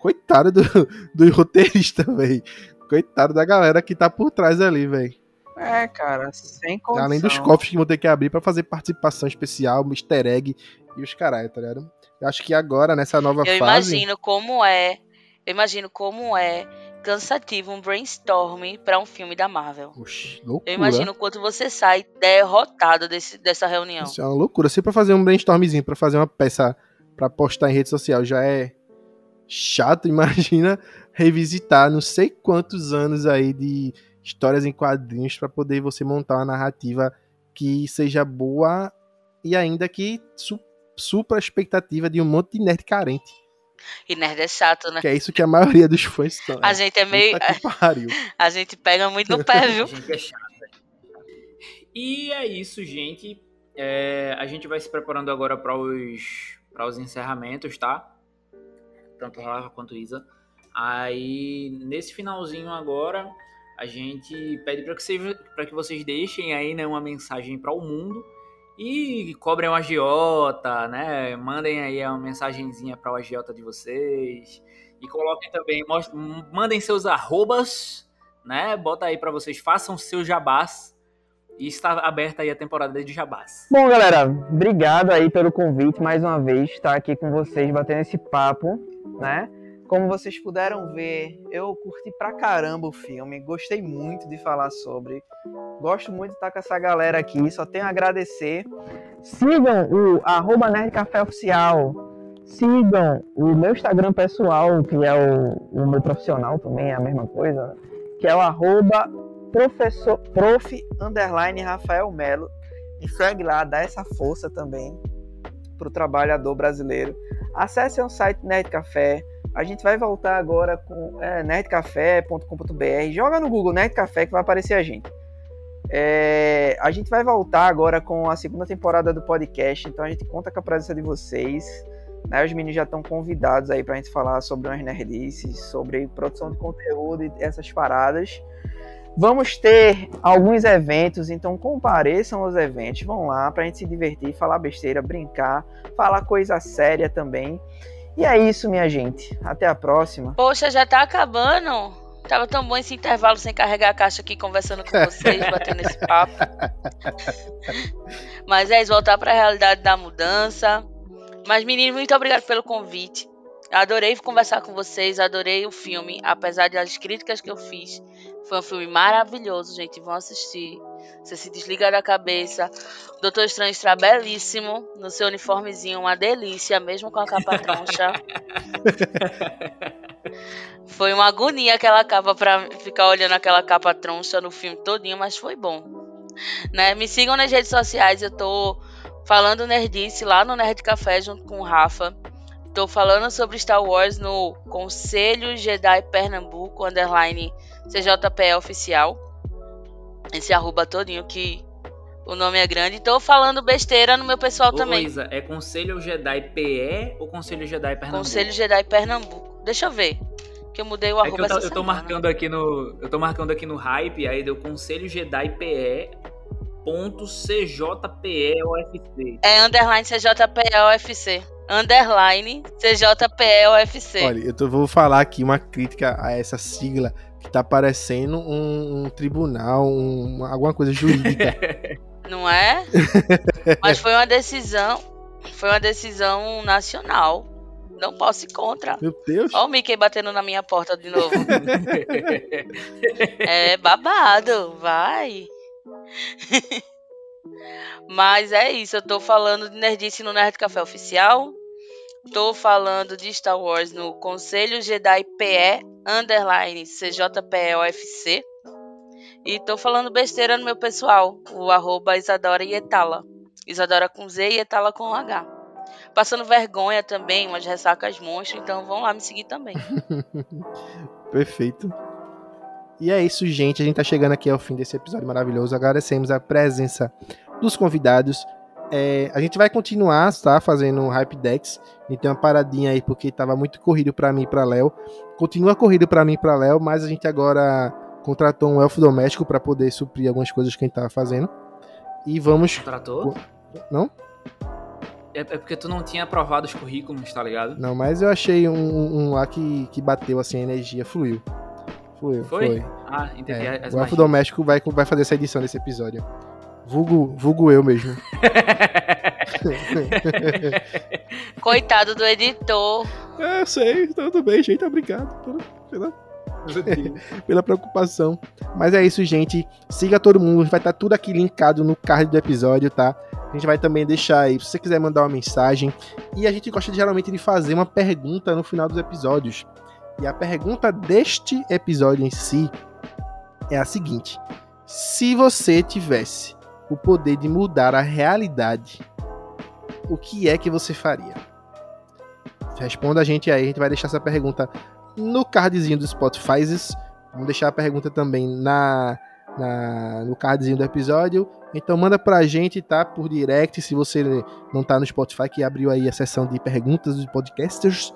[SPEAKER 3] coitado do, do roteirista, velho. Coitado da galera que tá por trás ali, velho.
[SPEAKER 4] É, cara, sem condição.
[SPEAKER 3] Além dos cofres que vão ter que abrir para fazer participação especial, easter egg e os caralho, tá ligado? Eu acho que agora, nessa nova
[SPEAKER 5] eu
[SPEAKER 3] fase...
[SPEAKER 5] Eu imagino como é... Eu imagino como é cansativo um brainstorm para um filme da Marvel.
[SPEAKER 3] Oxi, loucura.
[SPEAKER 5] Eu imagino quanto você sai derrotado desse, dessa reunião.
[SPEAKER 3] Isso é uma loucura. Se para fazer um brainstormzinho, para fazer uma peça para postar em rede social já é chato, imagina revisitar não sei quantos anos aí de histórias em quadrinhos para poder você montar uma narrativa que seja boa e ainda que su supra a expectativa de um monte de nerd carente.
[SPEAKER 5] E nerd é chato, né?
[SPEAKER 3] Que é isso que a maioria dos fãs são.
[SPEAKER 5] A gente é meio. A gente pega muito no pé, viu?
[SPEAKER 2] a gente é chato. E é isso, gente. É, a gente vai se preparando agora para os, para os encerramentos, tá? Tanto Rafa quanto Isa. Aí, nesse finalzinho agora, a gente pede para que, que vocês deixem aí né, uma mensagem para o mundo e cobrem o agiota, né? Mandem aí uma mensagenzinha para o agiota de vocês. E coloquem também, mostrem, mandem seus arrobas, né? Bota aí para vocês, façam seus jabás. E está aberta aí a temporada de jabás.
[SPEAKER 4] Bom, galera, obrigado aí pelo convite mais uma vez, estar aqui com vocês, batendo esse papo, né? Como vocês puderam ver, eu curti pra caramba o filme, gostei muito de falar sobre. Gosto muito de estar com essa galera aqui, só tenho a agradecer. Sigam o arroba Oficial. Sigam o meu Instagram pessoal, que é o, o meu profissional também, é a mesma coisa, que é o arroba professor, prof, underline Rafael Melo. Me segue lá, dá essa força também pro trabalhador brasileiro. Acesse o site Nerdcafé. A gente vai voltar agora com é, nerdcafé.com.br. Joga no Google Nerdcafé que vai aparecer a gente. É, a gente vai voltar agora com a segunda temporada do podcast, então a gente conta com a presença de vocês. Né? Os meninos já estão convidados aí para a gente falar sobre umas nerdices, sobre produção de conteúdo e essas paradas. Vamos ter alguns eventos, então compareçam aos eventos, vão lá para a gente se divertir, falar besteira, brincar, falar coisa séria também. E é isso, minha gente. Até a próxima.
[SPEAKER 5] Poxa, já tá acabando. Tava tão bom esse intervalo sem carregar a caixa aqui conversando com vocês, batendo esse papo. Mas é isso, voltar para a realidade da mudança. Mas, menino, muito obrigado pelo convite. Adorei conversar com vocês, adorei o filme, apesar das críticas que eu fiz. Foi um filme maravilhoso, gente. Vão assistir. Você se desliga da cabeça. O Doutor Estranho está belíssimo no seu uniformezinho, uma delícia, mesmo com a capa troncha. foi uma agonia aquela capa para ficar olhando aquela capa troncha no filme todinho, mas foi bom. Né? Me sigam nas redes sociais, eu tô falando nerdice lá no Nerd Café junto com o Rafa. Tô falando sobre Star Wars no Conselho Jedi Pernambuco, underline CJPE oficial. Esse arroba todinho que O nome é grande. Tô falando besteira no meu pessoal
[SPEAKER 2] Ô,
[SPEAKER 5] também.
[SPEAKER 2] Isa, é Conselho Jedi PE ou Conselho Jedi Pernambuco?
[SPEAKER 5] Conselho Jedi Pernambuco. Deixa eu ver. Que eu mudei o
[SPEAKER 2] É
[SPEAKER 5] arroba
[SPEAKER 2] eu, tô, eu tô marcando aqui no. Eu tô marcando aqui no hype, aí deu Conselho Jedi PE ponto.
[SPEAKER 5] É underline CJPEOFC. Underline CJPEOFC.
[SPEAKER 3] Olha, eu tô- vou falar aqui uma crítica a essa sigla que tá parecendo um, um tribunal, um- alguma coisa jurídica.
[SPEAKER 5] Não é? Mas foi uma decisão. Foi uma decisão nacional. Não posso ir contra.
[SPEAKER 3] Meu Deus.
[SPEAKER 5] Ó o Mickey batendo na minha porta de novo. É babado, vai. Mas é isso, eu tô falando de Nerdice no Nerd Café Oficial. Tô falando de Star Wars no Conselho Jedi PE underline CJPEOFC. E tô falando besteira no meu pessoal, o arroba Isadora. Isadora com Z e Ietala com H. Passando vergonha também, umas ressacas monstro, então vão lá me seguir também.
[SPEAKER 3] Perfeito. E é isso, gente. A gente tá chegando aqui ao fim desse episódio maravilhoso. Agradecemos a presença dos convidados. É, a gente vai continuar, tá? Fazendo um Hype Dex. A gente tem uma paradinha aí porque tava muito corrido pra mim e pra Léo. Continua corrido pra mim e pra Léo, mas a gente agora contratou um elfo doméstico pra poder suprir algumas coisas que a gente tava fazendo. E vamos.
[SPEAKER 2] Contratou?
[SPEAKER 3] Não?
[SPEAKER 2] É, é porque tu não tinha aprovado os currículos, tá ligado?
[SPEAKER 3] Não, mas eu achei um, um lá que, que bateu assim, a energia fluiu. Fluiu,
[SPEAKER 2] Foi?
[SPEAKER 3] foi.
[SPEAKER 2] Ah, entendi.
[SPEAKER 3] É, o elfo doméstico vai, vai fazer essa edição desse episódio. Vulgo, vulgo eu mesmo.
[SPEAKER 5] Coitado do editor.
[SPEAKER 3] é, eu sei, tudo bem, gente. Obrigado pela, pela, pela preocupação. Mas é isso, gente. Siga todo mundo. Vai estar tudo aqui linkado no card do episódio, tá? A gente vai também deixar aí, se você quiser mandar uma mensagem. E a gente gosta geralmente de fazer uma pergunta no final dos episódios. E a pergunta deste episódio em si é a seguinte: Se você tivesse o poder de mudar a realidade, o que é que você faria? Responda a gente aí, a gente vai deixar essa pergunta no cardzinho do Spotify. Vamos deixar a pergunta também na, na- no cardzinho do episódio. Então manda pra gente, tá? Por direct, se você não tá no Spotify, que abriu aí a seção de perguntas dos podcasters.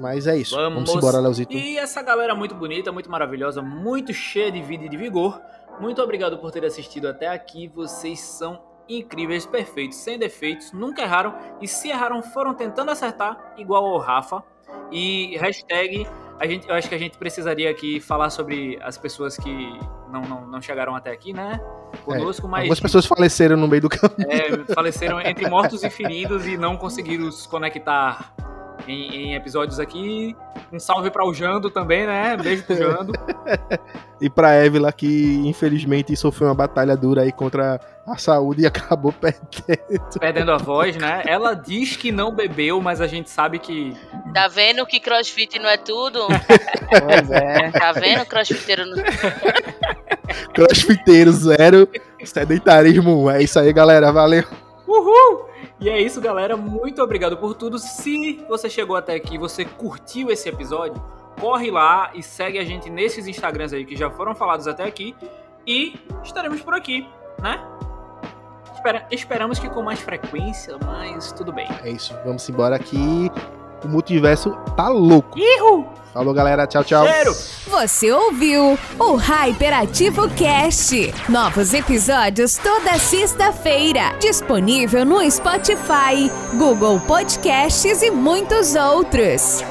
[SPEAKER 3] Mas é isso.
[SPEAKER 2] Vamos.
[SPEAKER 3] Vamos embora, Leozito.
[SPEAKER 2] E essa galera muito bonita, muito maravilhosa, muito cheia de vida e de vigor. Muito obrigado por ter assistido até aqui. Vocês são incríveis, perfeitos, sem defeitos, nunca erraram. E se erraram, foram tentando acertar, igual ao Rafa. E hashtag, a gente, eu acho que a gente precisaria aqui falar sobre as pessoas que não, não, não chegaram até aqui, né? Conosco, mas
[SPEAKER 3] Algumas pessoas faleceram no meio do caminho.
[SPEAKER 2] é, faleceram entre mortos e feridos e não conseguiram se conectar em, em episódios aqui. Um salve para o Jando também, né? Beijo pro Jando.
[SPEAKER 3] E pra Évila, que infelizmente sofreu uma batalha dura aí contra a saúde e acabou perdendo.
[SPEAKER 2] Perdendo a voz, né? Ela diz que não bebeu, mas a gente sabe que.
[SPEAKER 5] Tá vendo que crossfit não é tudo?
[SPEAKER 4] Pois é.
[SPEAKER 5] Tá vendo crossfiteiro no...
[SPEAKER 3] Crossfiteiro zero, sedentarismo um. É isso aí, galera. Valeu.
[SPEAKER 2] Uhul! E é isso, galera. Muito obrigado por tudo. Se você chegou até aqui, você curtiu esse episódio, corre lá e segue a gente nesses Instagrams aí que já foram falados até aqui. E estaremos por aqui, né? Espera- esperamos que com mais frequência, mas tudo bem.
[SPEAKER 3] É isso. Vamos embora aqui. O multiverso tá louco.
[SPEAKER 2] Ihu!
[SPEAKER 3] Falou, galera. Tchau, tchau.
[SPEAKER 2] Cheiro!
[SPEAKER 1] Você ouviu o Hyperativo Cast. Novos episódios toda sexta-feira. Disponível no Spotify, Google Podcasts e muitos outros.